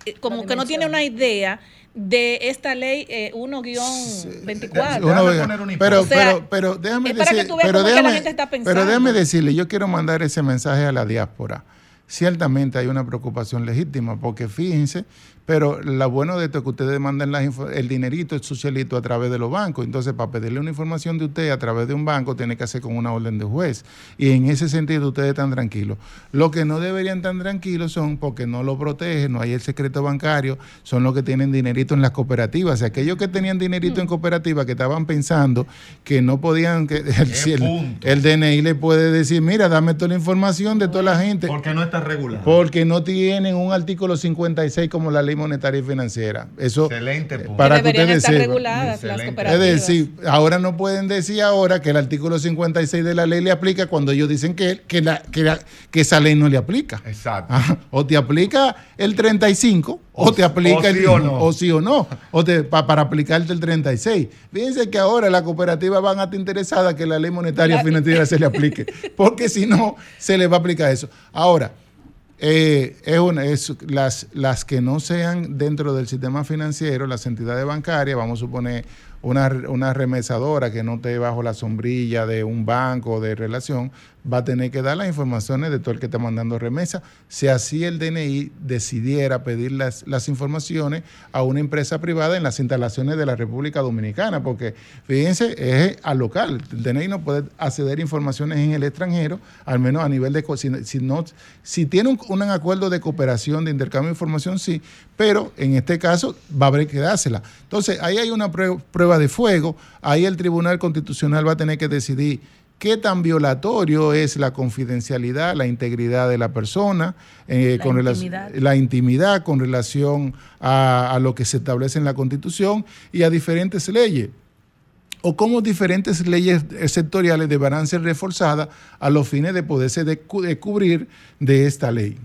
eh, como que no tiene una idea de esta ley eh, 1-24. Uno ve- pero, O sea, pero, pero déjame decir, pero la gente está pero déjame decirle, yo quiero mandar ese mensaje a la diáspora. Ciertamente hay una preocupación legítima, porque fíjense, pero lo bueno de esto es que ustedes mandan las el dinerito, el socialito a través de los bancos. Entonces, para pedirle una información de usted a través de un banco, tiene que hacer con una orden de juez. Y en ese sentido, ustedes están tranquilos. Lo que no deberían estar tranquilos son porque no lo protegen, no hay el secreto bancario, son los que tienen dinerito en las cooperativas. Y aquellos que tenían dinerito en cooperativas que estaban pensando que no podían, que el, si el- el DNI le puede decir, mira, dame toda la información de toda la gente. Porque no está regulada. Porque no tienen un artículo 56 como la ley monetaria y financiera. Eso, Excelente punto. para Que ustedes estar sepan. reguladas las Excelente. Es cooperativas. decir, ahora no pueden decir ahora que el artículo 56 de la ley le aplica cuando ellos dicen que, que, la- que, la- que esa ley no le aplica. Exacto. Ajá. O te aplica el 35 o, O- te aplica o el sí o no. o sí o no, o te- pa- para aplicarte el 36. Fíjense que ahora las cooperativas van a estar interesadas que la ley monetaria La- financiera se le aplique, porque si no, se le va a aplicar eso. Ahora, eh, es es las, las que no sean dentro del sistema financiero, las entidades bancarias, vamos a suponer una, una remesadora que no esté bajo la sombrilla de un banco de relación, va a tener que dar las informaciones de todo el que está mandando remesa. Si así el DNI decidiera pedir las, las informaciones a una empresa privada en las instalaciones de la República Dominicana, porque fíjense, es a local. El DNI no puede acceder informaciones en el extranjero, al menos a nivel de... Si, si no, si tiene un, un acuerdo de cooperación, de intercambio de información, sí, pero en este caso va a haber que dársela. Entonces, ahí hay una prue- prueba de fuego, ahí el Tribunal Constitucional va a tener que decidir qué tan violatorio es la confidencialidad, la integridad de la persona, eh, La con intimidad. la intimidad con relación a, a lo que se establece en la Constitución y a diferentes leyes o cómo diferentes leyes sectoriales deberán ser reforzadas a los fines de poderse de cubrir de esta ley.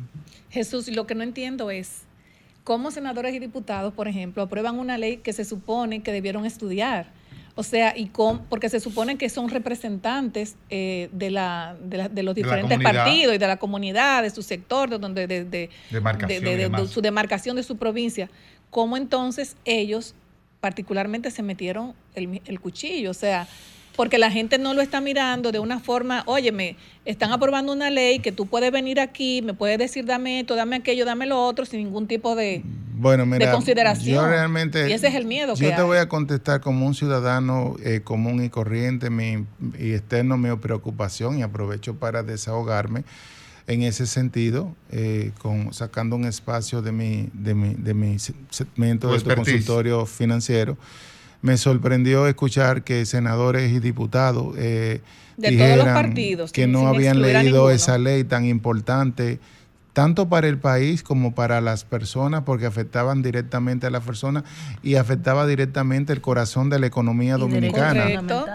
Jesús, lo que no entiendo es cómo senadores y diputados, por ejemplo, aprueban una ley que se supone que debieron estudiar. O sea, y con, porque se supone que son representantes eh, de, la, de, la- de los diferentes partidos y de la comunidad, de su sector, de, donde, de, de- de- su demarcación de su provincia. ¿Cómo entonces ellos particularmente se metieron el, el cuchillo? O sea, porque la gente no lo está mirando de una forma, óyeme, están aprobando una ley que tú puedes venir aquí, me puedes decir dame esto, dame aquello, dame lo otro, sin ningún tipo de, Bueno, mira, de consideración. yo realmente... y ese es el miedo Yo que te hay. voy a contestar como un ciudadano eh, común y corriente mi, y externo mi preocupación y aprovecho para desahogarme en ese sentido, eh, con, sacando un espacio de mi, de mi, de mi se- segmento de tu consultorio financiero. Me sorprendió escuchar que senadores y diputados eh, De todos los dijeran partidos, que no habían leído ninguno. esa ley tan importante tanto para el país como para las personas, porque afectaban directamente a las personas y afectaba directamente el corazón de la economía Y dominicana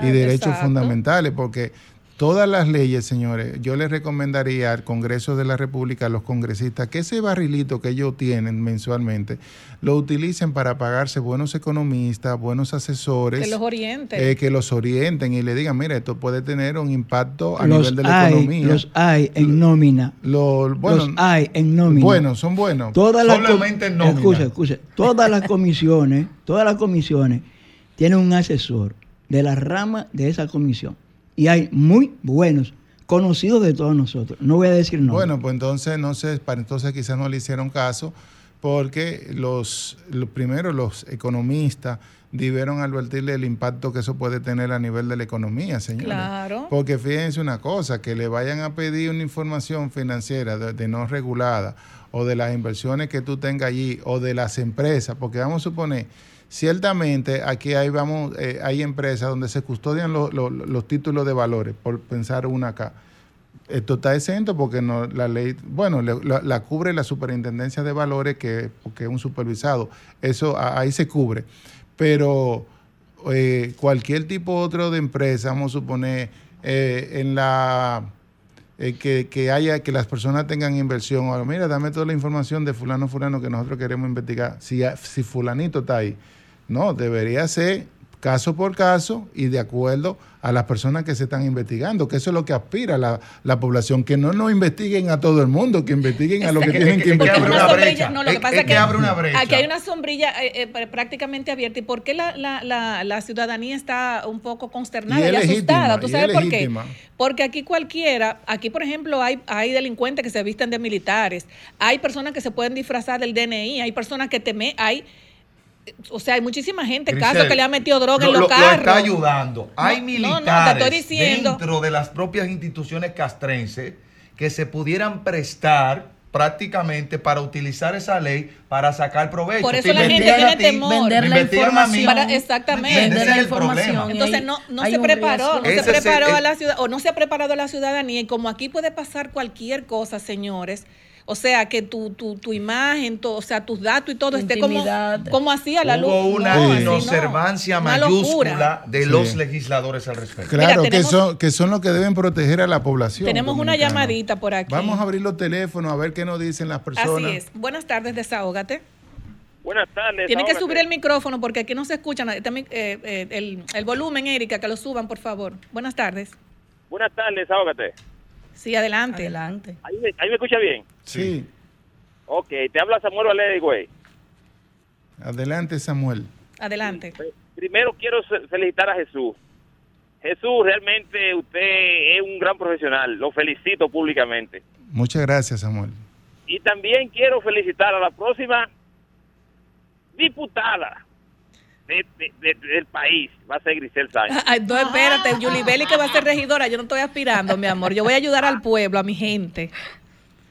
y derechos Exacto. fundamentales, porque todas las leyes, señores, yo les recomendaría al Congreso de la República, a los congresistas, que ese barrilito que ellos tienen mensualmente, lo utilicen para pagarse buenos economistas, buenos asesores. Que los orienten. eh, que los orienten y le digan, mira, esto puede tener un impacto a los nivel de la hay, economía. los hay en nómina. Lo- bueno, los hay en nómina. Bueno, son buenos. Todas Solamente en nómina. Escucha, escucha. Todas las comisiones, todas las comisiones tienen un asesor de la rama de esa comisión. Y hay muy buenos, conocidos de todos nosotros. No voy a decir no. Bueno, pues entonces, no sé, para entonces quizás no le hicieron caso, porque los, los primero los economistas debieron advertirle el impacto que eso puede tener a nivel de la economía, señores. Claro. Porque fíjense una cosa, que le vayan a pedir una información financiera de, de no regulada o de las inversiones que tú tengas allí o de las empresas, porque vamos a suponer, ciertamente aquí hay, vamos, eh, hay empresas donde se custodian los- los- los títulos de valores, por pensar una acá. Esto está exento porque no, la ley, bueno, la, cubre la superintendencia de valores, que porque es un supervisado. Eso ahí se cubre. Pero eh, cualquier tipo otro de empresa, vamos a suponer, eh, en la que, que haya, que las personas tengan inversión. Ahora, mira, dame toda la información de fulano, fulano que nosotros queremos investigar. Si, si fulanito está ahí. No, debería ser caso por caso y de acuerdo a las personas que se están investigando, que eso es lo que aspira la, la población, que no nos investiguen a todo el mundo, que investiguen a lo que tienen que que- es que abre investigar. una sombrilla, brecha. no, lo que pasa es es que abre una brecha. Aquí hay una sombrilla eh, eh, pr- prácticamente abierta. ¿Y por qué la, la, la, la ciudadanía está un poco consternada y, asustada? ¿Tú sabes es por qué? Porque aquí cualquiera, aquí por ejemplo hay, hay delincuentes que se visten de militares, hay personas que se pueden disfrazar del DNI, hay personas que temen, hay... O sea, hay muchísima gente, Grisel, casos que le han metido droga lo, en los lo- lo carros. está ayudando. Hay No, no, no, te militares diciendo. dentro de las propias instituciones castrenses que se pudieran prestar prácticamente para utilizar esa ley para sacar provecho. Por eso la gente tiene a ti, temor. Vender la información. Para- exactamente. Vender la es información. Entonces no, no se preparó, no se es preparó a la ciudad, o no se ha preparado a la ciudadanía, y como aquí puede pasar cualquier cosa, señores. O sea, que tu, tu, tu imagen, o sea, tus datos y todo esté como, como así a la luz. Hubo una No, inobservancia Una mayúscula de Sí. los legisladores al respecto. Claro, que, tenemos- son, que son los que deben proteger a la población. Tenemos una llamadita por aquí. Vamos a abrir los teléfonos a ver qué nos dicen las personas. Así es. Buenas tardes, desahógate. Buenas tardes. Tiene que subir el micrófono porque aquí no se escucha nada. También, eh, eh, el, el volumen, Erika, que lo suban, por favor. Buenas tardes. Buenas tardes, desahógate. Sí, adelante. Adelante. ¿Ahí me, ahí me escucha bien? Sí. Ok, te habla Samuel Valeri, güey. Adelante, Samuel. Adelante. Primero quiero fe- felicitar a Jesús. Jesús, realmente usted es un gran profesional. Lo felicito públicamente. Muchas gracias, Samuel. Y también quiero felicitar a la próxima diputada de- de- de- del país. Va a ser Grisel Sánchez. Ay, no, espérate, Yuli Belli que va a ser regidora. Yo no estoy aspirando, mi amor. Yo voy a ayudar al pueblo, a mi gente.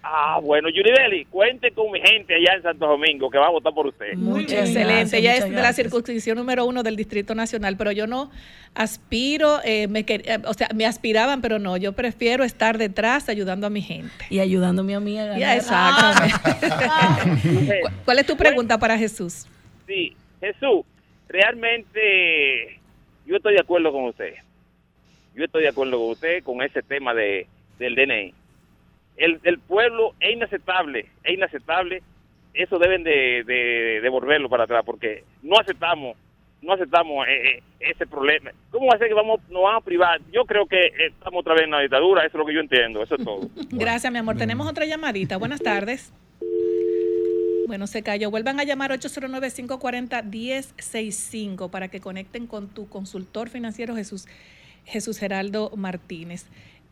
Ah, bueno, Yuribeli, cuente con mi gente allá en Santo Domingo que va a votar por usted. Excelente. Ella es muchas de la gracias. circunscripción número uno del Distrito Nacional, pero yo no aspiro, eh, me quer- eh, o sea, me aspiraban, pero no. Yo prefiero estar detrás ayudando a mi gente. Y ayudándome a mí a ganar. Ya, exactamente. ¿Cu- ¿Cuál es tu pregunta para Jesús? Sí, Jesús, realmente yo estoy de acuerdo con usted. Yo estoy de acuerdo con usted con ese tema de, del DNI. El, el pueblo es inaceptable, es inaceptable. Eso deben de, de devolverlo para atrás porque no aceptamos, no aceptamos eh, eh, ese problema. ¿Cómo va a ser que vamos, nos van a privar? Yo creo que estamos otra vez en la dictadura, eso es lo que yo entiendo, eso es todo. Gracias, mi amor. Tenemos otra llamadita. Buenas tardes. Bueno, se cayó. Vuelvan a llamar 809-540-1065 para que conecten con tu consultor financiero Jesús, Jesús Geraldo Martínez.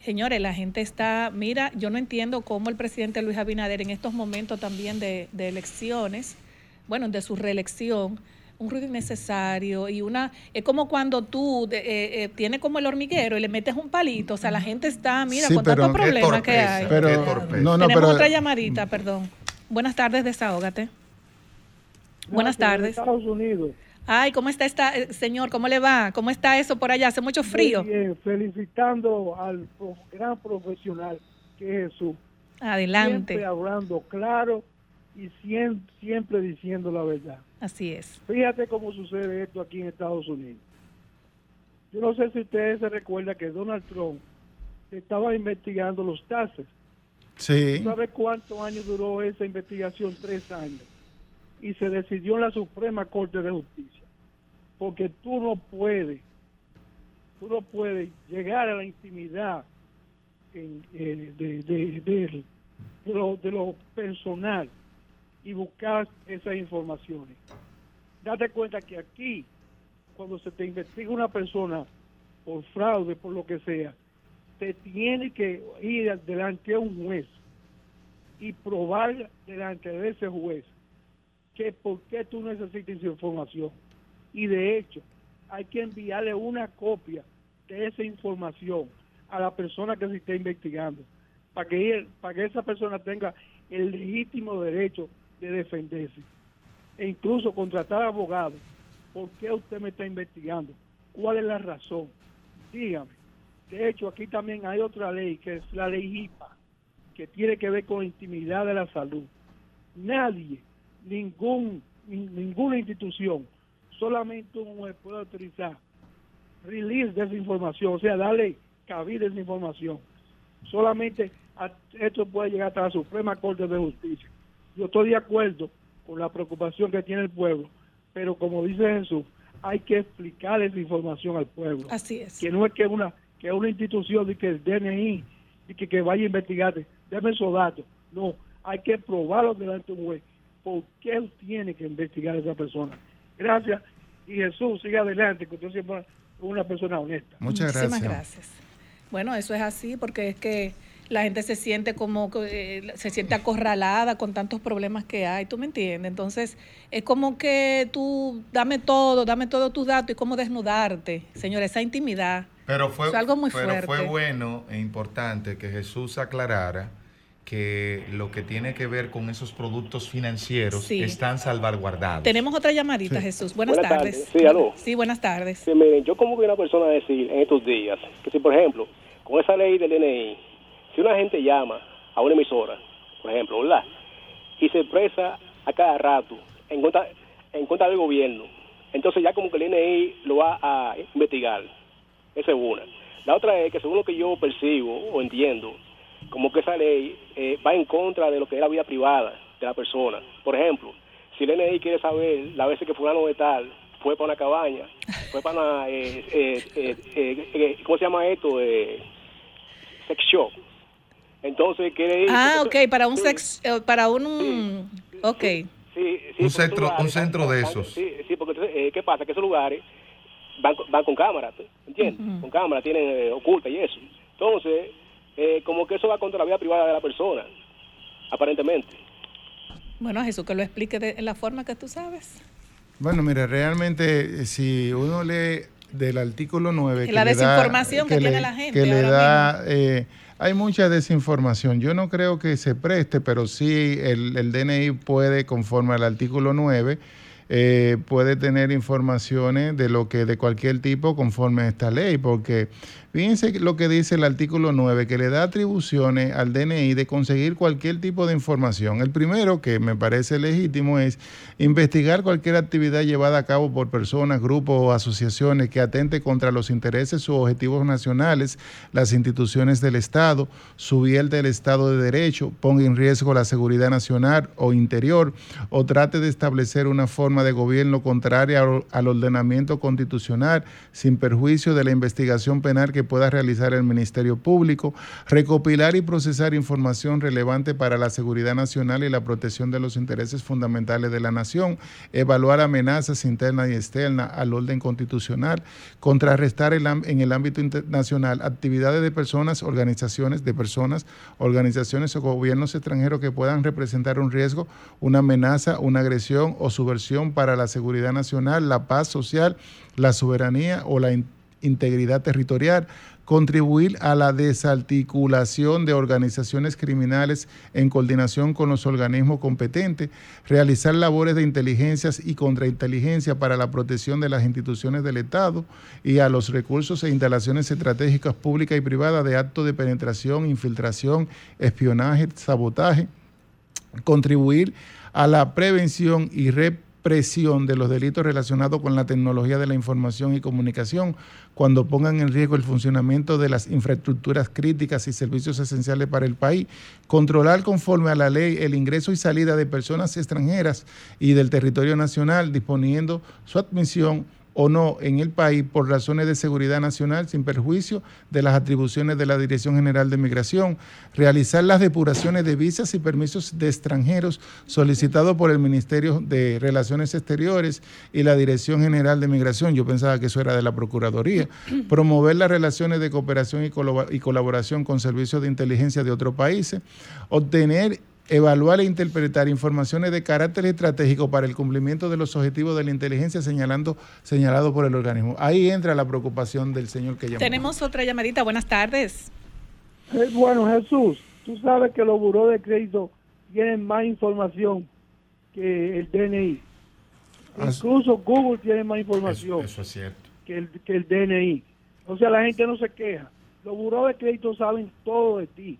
Señores, la gente está, mira, yo no entiendo cómo el presidente Luis Abinader en estos momentos también de, de elecciones, bueno, de su reelección, un ruido innecesario y una, es como cuando tú eh, eh, tienes como el hormiguero y le metes un palito, o sea, la gente está, mira, Sí, con tantos problemas que hay. Pero- no, no, Tenemos pero- otra llamadita, perdón. Buenas tardes, desahógate. Buenas tardes. Estados Unidos. Ay, ¿cómo está esta, eh, señor? ¿Cómo le va? ¿Cómo está eso por allá? Hace mucho frío. Muy bien, felicitando al gran profesional que es Jesús. Adelante. Siempre hablando claro y siem- siempre diciendo la verdad. Así es. Fíjate cómo sucede esto aquí en Estados Unidos. Yo no sé si ustedes se recuerdan que Donald Trump estaba investigando los taxes. Sí. ¿Sabe cuántos años duró esa investigación? Tres años. Y se decidió en la Suprema Corte de Justicia. Porque tú no puedes, tú no puedes llegar a la intimidad en, eh, de, de- de- de lo, de lo personal y buscar esas informaciones. Date cuenta que aquí, cuando se te investiga una persona por fraude, por lo que sea, te tiene que ir delante de un juez y probar delante de ese juez que por qué tú necesitas esa información. Y de hecho, hay que enviarle una copia de esa información a la persona que se está investigando para que, para que esa persona tenga el legítimo derecho de defenderse e incluso contratar abogados. ¿Por qué usted me está investigando? ¿Cuál es la razón? Dígame. De hecho, aquí también hay otra ley, que es la ley HIPAA, que tiene que ver con la intimidad de la salud. Nadie, ningún, ni- ninguna institución, solamente un juez puede autorizar release de esa información, o sea, darle cabida a esa información. Solamente a- esto puede llegar hasta la Suprema Corte de Justicia. Yo estoy de acuerdo con la preocupación que tiene el pueblo, pero como dice Jesús, hay que explicar esa información al pueblo. Así es. Que no es que una que una institución de que el DNI y que, que vaya a investigarte, deme esos datos. No, hay que probarlo delante de un juez. ¿Por qué él tiene que investigar a esa persona? Gracias. Y Jesús, siga adelante, que usted siempre es una persona honesta. Muchas Muchísimas gracias. Bueno, eso es así porque es que la gente se siente como que, eh, se siente acorralada con tantos problemas que hay, ¿tú me entiendes? Entonces, es como que tú dame todo, dame todos tus datos y cómo desnudarte, señor, esa intimidad. Pero fue, algo muy pero fuerte. fue bueno e importante que Jesús aclarara que lo que tiene que ver con esos productos financieros Sí. están salvaguardados. Tenemos otra llamadita, Jesús. Buenas, Buenas tardes. tardes. Sí, aló. Sí, buenas tardes. Sí, miren, yo como que una persona decir en estos días que si, por ejemplo, con esa ley del DNI, si una gente llama a una emisora por ejemplo, ¿verdad? Y se expresa a cada rato en contra, en contra del gobierno. Entonces ya como que el INI lo va a investigar. Esa es una. La otra es que según lo que yo percibo o entiendo, como que esa ley eh, va en contra de lo que es la vida privada de la persona. Por ejemplo, si el NI quiere saber la veces que fulano de tal fue para una cabaña, fue para una, eh, eh, eh, eh, eh, ¿cómo se llama esto? Eh, sex shop. Entonces quiere ir... Ah, ok, para un sex, eh, para un, ok. Sí, sí, Un centro- lugares un centro de esos. Sí, sí, porque entonces, eh, ¿qué pasa? Que esos lugares van, con- van con cámara, ¿tú? ¿entiendes? Con cámara, tienen eh, oculta y eso. Entonces, eh, como que eso va contra la vida privada de la persona, aparentemente. Bueno, Jesús, que lo explique de la forma que tú sabes. Bueno, mire, realmente eh, si uno lee del artículo 9... Y la le da- desinformación que tiene le- la gente Que le ahora da... eh, hay mucha desinformación. Yo no creo que se preste, pero sí el, el DNI puede, conforme al artículo 9, eh, puede tener informaciones de lo que de cualquier tipo conforme a esta ley, porque fíjense lo que dice el artículo 9, que le da atribuciones al DNI de conseguir cualquier tipo de información. El primero, que me parece legítimo, es investigar cualquier actividad llevada a cabo por personas, grupos o asociaciones que atente contra los intereses u objetivos nacionales, las instituciones del Estado, su bien del Estado de Derecho, ponga en riesgo la seguridad nacional o interior, o trate de establecer una forma de gobierno contraria al ordenamiento constitucional, sin perjuicio de la investigación penal que pueda realizar el Ministerio Público, recopilar y procesar información relevante para la seguridad nacional y la protección de los intereses fundamentales de la nación, evaluar amenazas internas y externas al orden constitucional, contrarrestar en el ámbito internacional actividades de personas, organizaciones de personas, organizaciones o gobiernos extranjeros que puedan representar un riesgo, una amenaza, una agresión o subversión para la seguridad nacional, la paz social, la soberanía o la integridad territorial, contribuir a la desarticulación de organizaciones criminales en coordinación con los organismos competentes, realizar labores de inteligencias y contrainteligencia para la protección de las instituciones del Estado y a los recursos e instalaciones estratégicas públicas y privadas de actos de penetración, infiltración, espionaje, sabotaje, contribuir a la prevención y represión de los delitos relacionados con la tecnología de la información y comunicación cuando pongan en riesgo el funcionamiento de las infraestructuras críticas y servicios esenciales para el país, controlar conforme a la ley el ingreso y salida de personas extranjeras y del territorio nacional, disponiendo su admisión o no en el país por razones de seguridad nacional sin perjuicio de las atribuciones de la Dirección General de Migración, realizar las depuraciones de visas y permisos de extranjeros solicitados por el Ministerio de Relaciones Exteriores y la Dirección General de Migración, yo pensaba que eso era de la Procuraduría, promover las relaciones de cooperación y, colabo- y colaboración con servicios de inteligencia de otros países, obtener evaluar e interpretar informaciones de carácter estratégico para el cumplimiento de los objetivos de la inteligencia señalando señalado por el organismo. Ahí entra la preocupación del señor que llamó. Tenemos otra llamadita. Buenas tardes. Eh, Bueno, Jesús, tú sabes que los buró de crédito tienen más información que el DNI. Incluso Google tiene más información Eso es cierto. que, el, que el DNI. O sea, la gente no se queja. Los buró de crédito saben todo de ti.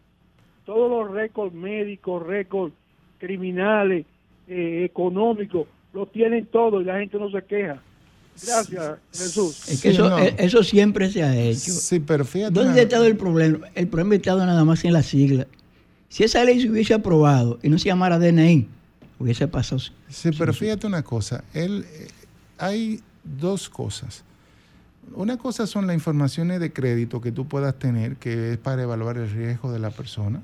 Todos los récords médicos, récords criminales, eh, económicos, lo tienen todo y la gente no se queja. Gracias, Jesús. Es que eso, eh, eso siempre se ha hecho. Sí, pero fíjate. ¿Dónde ha estado el problema? El problema ha estado nada más en la sigla. Si esa ley se hubiese aprobado y no se llamara DNI, hubiese pasado. Sí, pero fíjate una cosa, él, eh, hay dos cosas. Una cosa son las informaciones de crédito que tú puedas tener, que es para evaluar el riesgo de la persona,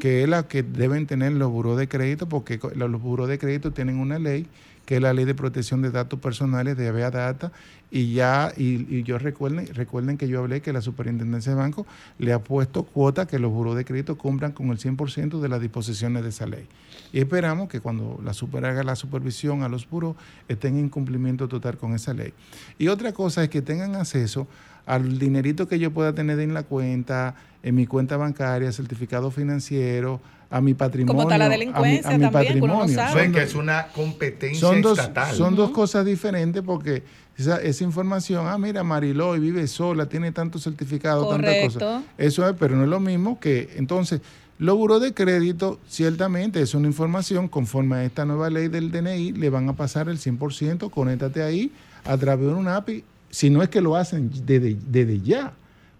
que es la que deben tener los buros de crédito, porque los buros de crédito tienen una ley, que es la ley de protección de datos personales de Avea Data, y ya, y, y yo recuerden, recuerden que yo hablé que la superintendencia de banco le ha puesto cuota que los buros de crédito cumplan con el 100% de las disposiciones de esa ley. Y esperamos que cuando la super haga la supervisión a los buros estén en cumplimiento total con esa ley. Y otra cosa es que tengan acceso al dinerito que yo pueda tener en la cuenta, en mi cuenta bancaria, certificado financiero, a mi patrimonio. está la a mi- delincuencia a mi, también, uno no patrimonio. sabe. Ven que es una competencia Son dos, estatal. son dos cosas diferentes porque esa, esa información, ah, mira, Mariloy vive sola, tiene tantos certificados, tantas Correcto. cosas. Eso es, pero no es lo mismo que, entonces, Los buros de crédito, ciertamente, es una información conforme a esta nueva ley del DNI, le van a pasar el 100%, conéctate ahí a través de un API, si no es que lo hacen desde, desde ya.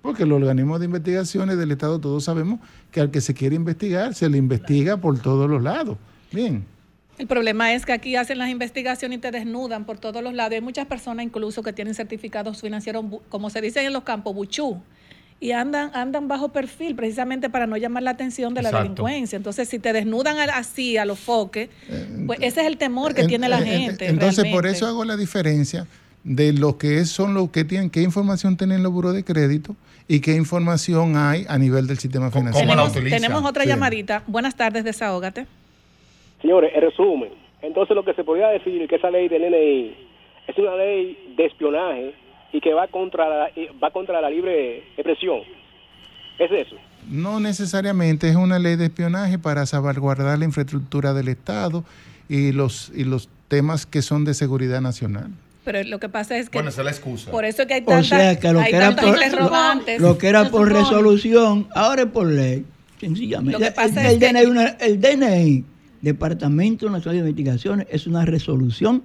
Porque los organismos de investigaciones del Estado todos sabemos que al que se quiere investigar, se le investiga por todos los lados. Bien. El problema es que aquí hacen las investigaciones y te desnudan por todos los lados. Hay muchas personas incluso que tienen certificados financieros, como se dice en los campos, buchú, y andan, andan bajo perfil precisamente para no llamar la atención de la Exacto. delincuencia. Entonces, si te desnudan al- así a los foques, pues ese es el temor que En- tiene la en- gente. Entonces, por eso hago la diferencia de lo que es- son los que tienen, qué información tienen los buros de crédito y qué información hay a nivel del sistema financiero. tenemos, tenemos otra Sí. llamadita. Buenas tardes, desahógate. Señores, en resumen, entonces lo que se podría decir es que esa ley del NNI es una ley de espionaje y que va contra la, y va contra la libre expresión. Es eso. No necesariamente es una ley de espionaje para salvaguardar la infraestructura del Estado y los, y los temas que son de seguridad nacional. Pero lo que pasa es que. Bueno, esa es la excusa. Por eso es que hay O tantas, sea que lo hay que era por, lo, lo que era por supone. resolución, ahora es por ley. Sencillamente. Lo que pasa el, es que- DNI, una- el DNI, Departamento Nacional de Investigaciones, es una resolución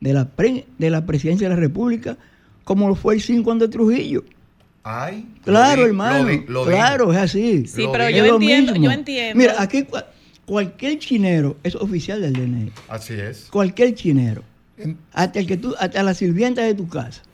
de la, pre- de la Presidencia de la República, como lo fue el 5 de Trujillo. Ay, Claro, lo hermano. lo di- lo claro, es así. Sí, Lo pero yo entiendo, yo entiendo. Mira, aquí cua- cualquier chinero es oficial del DNI. Así es. Cualquier chinero. Hasta el que tú, hasta la sirvienta de tu casa.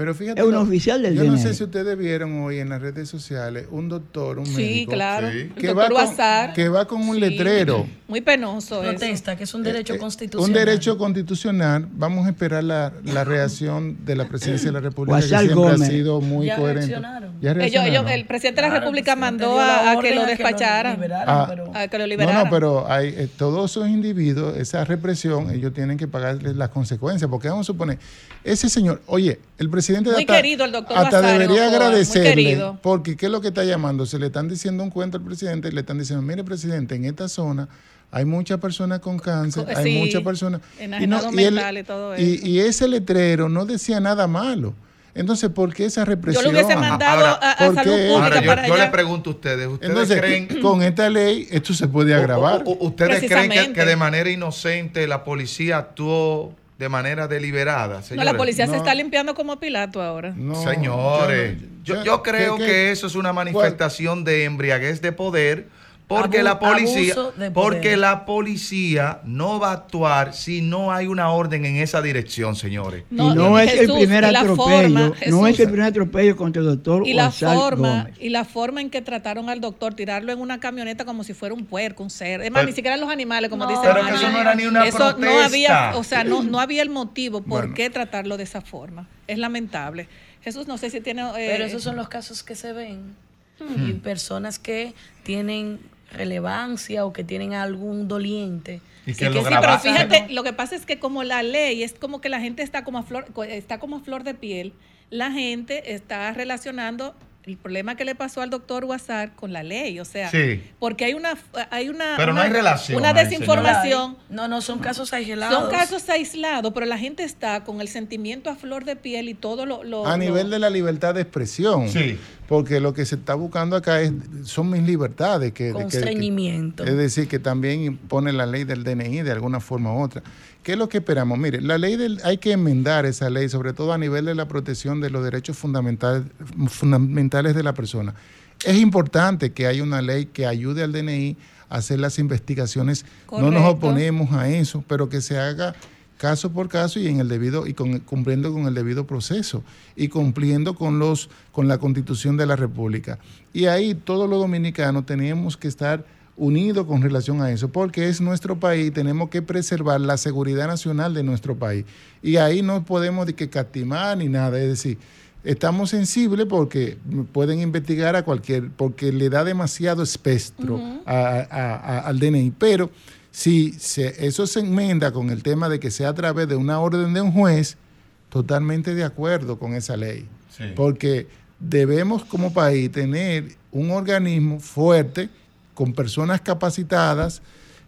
Pero fíjate, Es un lo- oficial del Yo no sé si ustedes vieron hoy en las redes sociales un doctor, un Sí, médico, claro. Sí. Que, doctor va con, que va con un Sí. letrero. Muy penoso eso. Protesta, que es un derecho Eh, constitucional. Un derecho constitucional. Vamos a esperar la, la reacción de la presidencia de la República, que siempre Gómez. ha sido muy Ya coherente. reaccionaron. Ya Ellos- reaccionaron. ellos- el presidente de la República mandó a, a que lo a que lo despacharan. Ah, pero- a que lo No, liberaran. no, pero hay, eh, todos esos individuos, esa represión, ellos tienen que pagarles las consecuencias, porque vamos a suponer, ese señor, oye, el presidente Muy hasta, querido el doctor hasta debería agradecerle, querido. porque ¿qué es lo que está llamando? Se le están diciendo un cuento al presidente y le están diciendo, mire presidente, en esta zona hay muchas personas con cáncer, Co- hay sí, muchas personas... y, él- mentales, todo y- eso. y ese letrero no decía nada malo. Entonces, ¿por qué esa represión? Yo lo hubiese mandado Ahora, a, a ¿por salud pública Ahora, yo, para yo allá. pregunto a ustedes, ¿ustedes Entonces, creen, con esta ley, esto se puede agravar. u- u- ustedes creen que, que de manera inocente la policía actuó de manera deliberada? No, Señores? la policía se No. está limpiando como Pilato ahora. No, Señores, yo yo, no- yo, yo- creo ¿qué- que eso es una manifestación de embriaguez de poder porque Abu- la policía porque la policía no va a actuar si no hay una orden en esa dirección, señores. y no es el primer atropello, forma, no Jesús. es el primer atropello contra el doctor Y la forma, Gómez. y la forma en que trataron al doctor, tirarlo en una camioneta como si fuera un puerco, un cerdo. Es más, Pero- ni siquiera los animales, como No, dicen. Pero que eso no era ni una Eso no protesta. había, o sea, no, no había el motivo por Bueno. qué tratarlo de esa forma. Es lamentable. Jesús, no sé si tiene... eh, Pero esos son los casos que se ven. Y personas que tienen relevancia o que tienen algún doliente. Y Sí, que que lo sí, pero fíjate, lo que pasa es que como la ley es como que la gente está como a flor, está como a flor de piel, la gente está relacionando el problema que le pasó al doctor Guasar con la ley, o sea, Sí. porque hay una hay una Pero no hay relación una ahí, desinformación. No, no, son casos aislados. Son casos aislados, pero la gente está con el sentimiento a flor de piel y todo lo... lo- a lo- nivel de la libertad de expresión. Sí. Porque lo que se está buscando acá es, son mis libertades. Que, que- que- Constreñimiento. es decir, que también impone la ley del DNI de alguna forma u otra. ¿Qué es lo que esperamos? Mire, la ley del, hay que enmendar esa ley, sobre todo a nivel de la protección de los derechos fundamentales, fundamentales de la persona. Es importante que haya una ley que ayude al DNI a hacer las investigaciones. No nos oponemos a eso, pero que se haga caso por caso y en el debido y con, cumpliendo con el debido proceso y cumpliendo con los con la Constitución de la República. Y ahí todos los dominicanos tenemos que estar unidos con relación a eso, porque es nuestro país, tenemos que preservar la seguridad nacional de nuestro país. Y ahí no podemos de que castimar ni nada, es decir, estamos sensibles porque pueden investigar a cualquier, porque le da demasiado espectro a- a- a- al DNI, pero si se- eso se enmienda con el tema de que sea a través de una orden de un juez, totalmente de acuerdo con esa ley. Sí. Porque debemos como país tener un organismo fuerte, con personas capacitadas,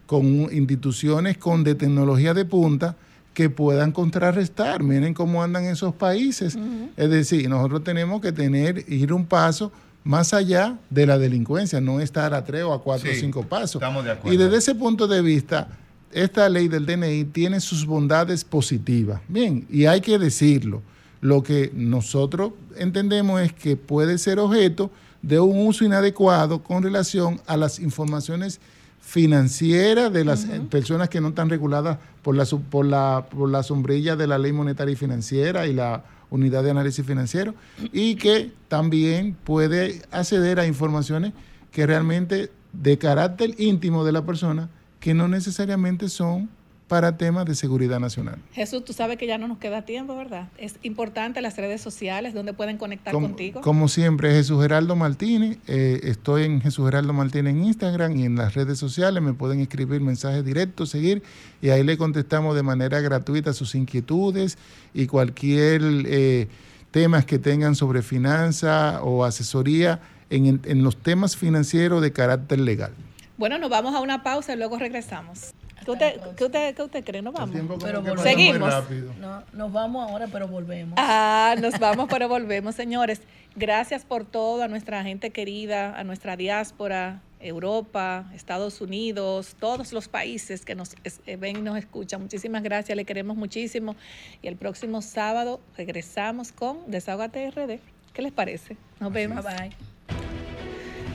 con instituciones con de tecnología de punta que puedan contrarrestar. Miren cómo andan esos países. Es decir, nosotros tenemos que tener, ir un paso más allá de la delincuencia, no estar a tres o a cuatro o cinco pasos. estamos de acuerdo. Y desde ese punto de vista, esta ley del DNI tiene sus bondades positivas. Bien, y hay que decirlo. Lo que nosotros entendemos es que puede ser objeto de un uso inadecuado con relación a las informaciones financieras de las eh, personas que no están reguladas por la, por, la, por la sombrilla de la ley monetaria y financiera y la unidad de análisis financiero y que también puede acceder a informaciones que realmente de carácter íntimo de la persona que no necesariamente son para temas de seguridad nacional. Jesús, tú sabes que ya no nos queda tiempo, ¿verdad? Es importante las redes sociales donde pueden conectar Como, contigo. como siempre, Jesús Geraldo Martínez. eh, estoy en Jesús Geraldo Martínez en Instagram y en las redes sociales. Me pueden escribir mensajes directos, seguir, y ahí le contestamos de manera gratuita sus inquietudes y cualquier eh, temas que tengan sobre finanzas o asesoría en, en los temas financieros de carácter legal. Bueno, nos vamos a una pausa y luego regresamos. ¿Qué usted, ¿qué usted, qué usted cree? ¿Nos vamos? Pero volvemos. Seguimos. No, nos vamos ahora, pero volvemos. Ah, nos vamos, pero volvemos, señores. Gracias por todo a nuestra gente querida, a nuestra diáspora, Europa, Estados Unidos, todos los países que nos eh, ven y nos escuchan. Muchísimas gracias, le queremos muchísimo. Y el próximo sábado regresamos con Desahogate RD. ¿Qué les parece? Nos vemos. Bye bye.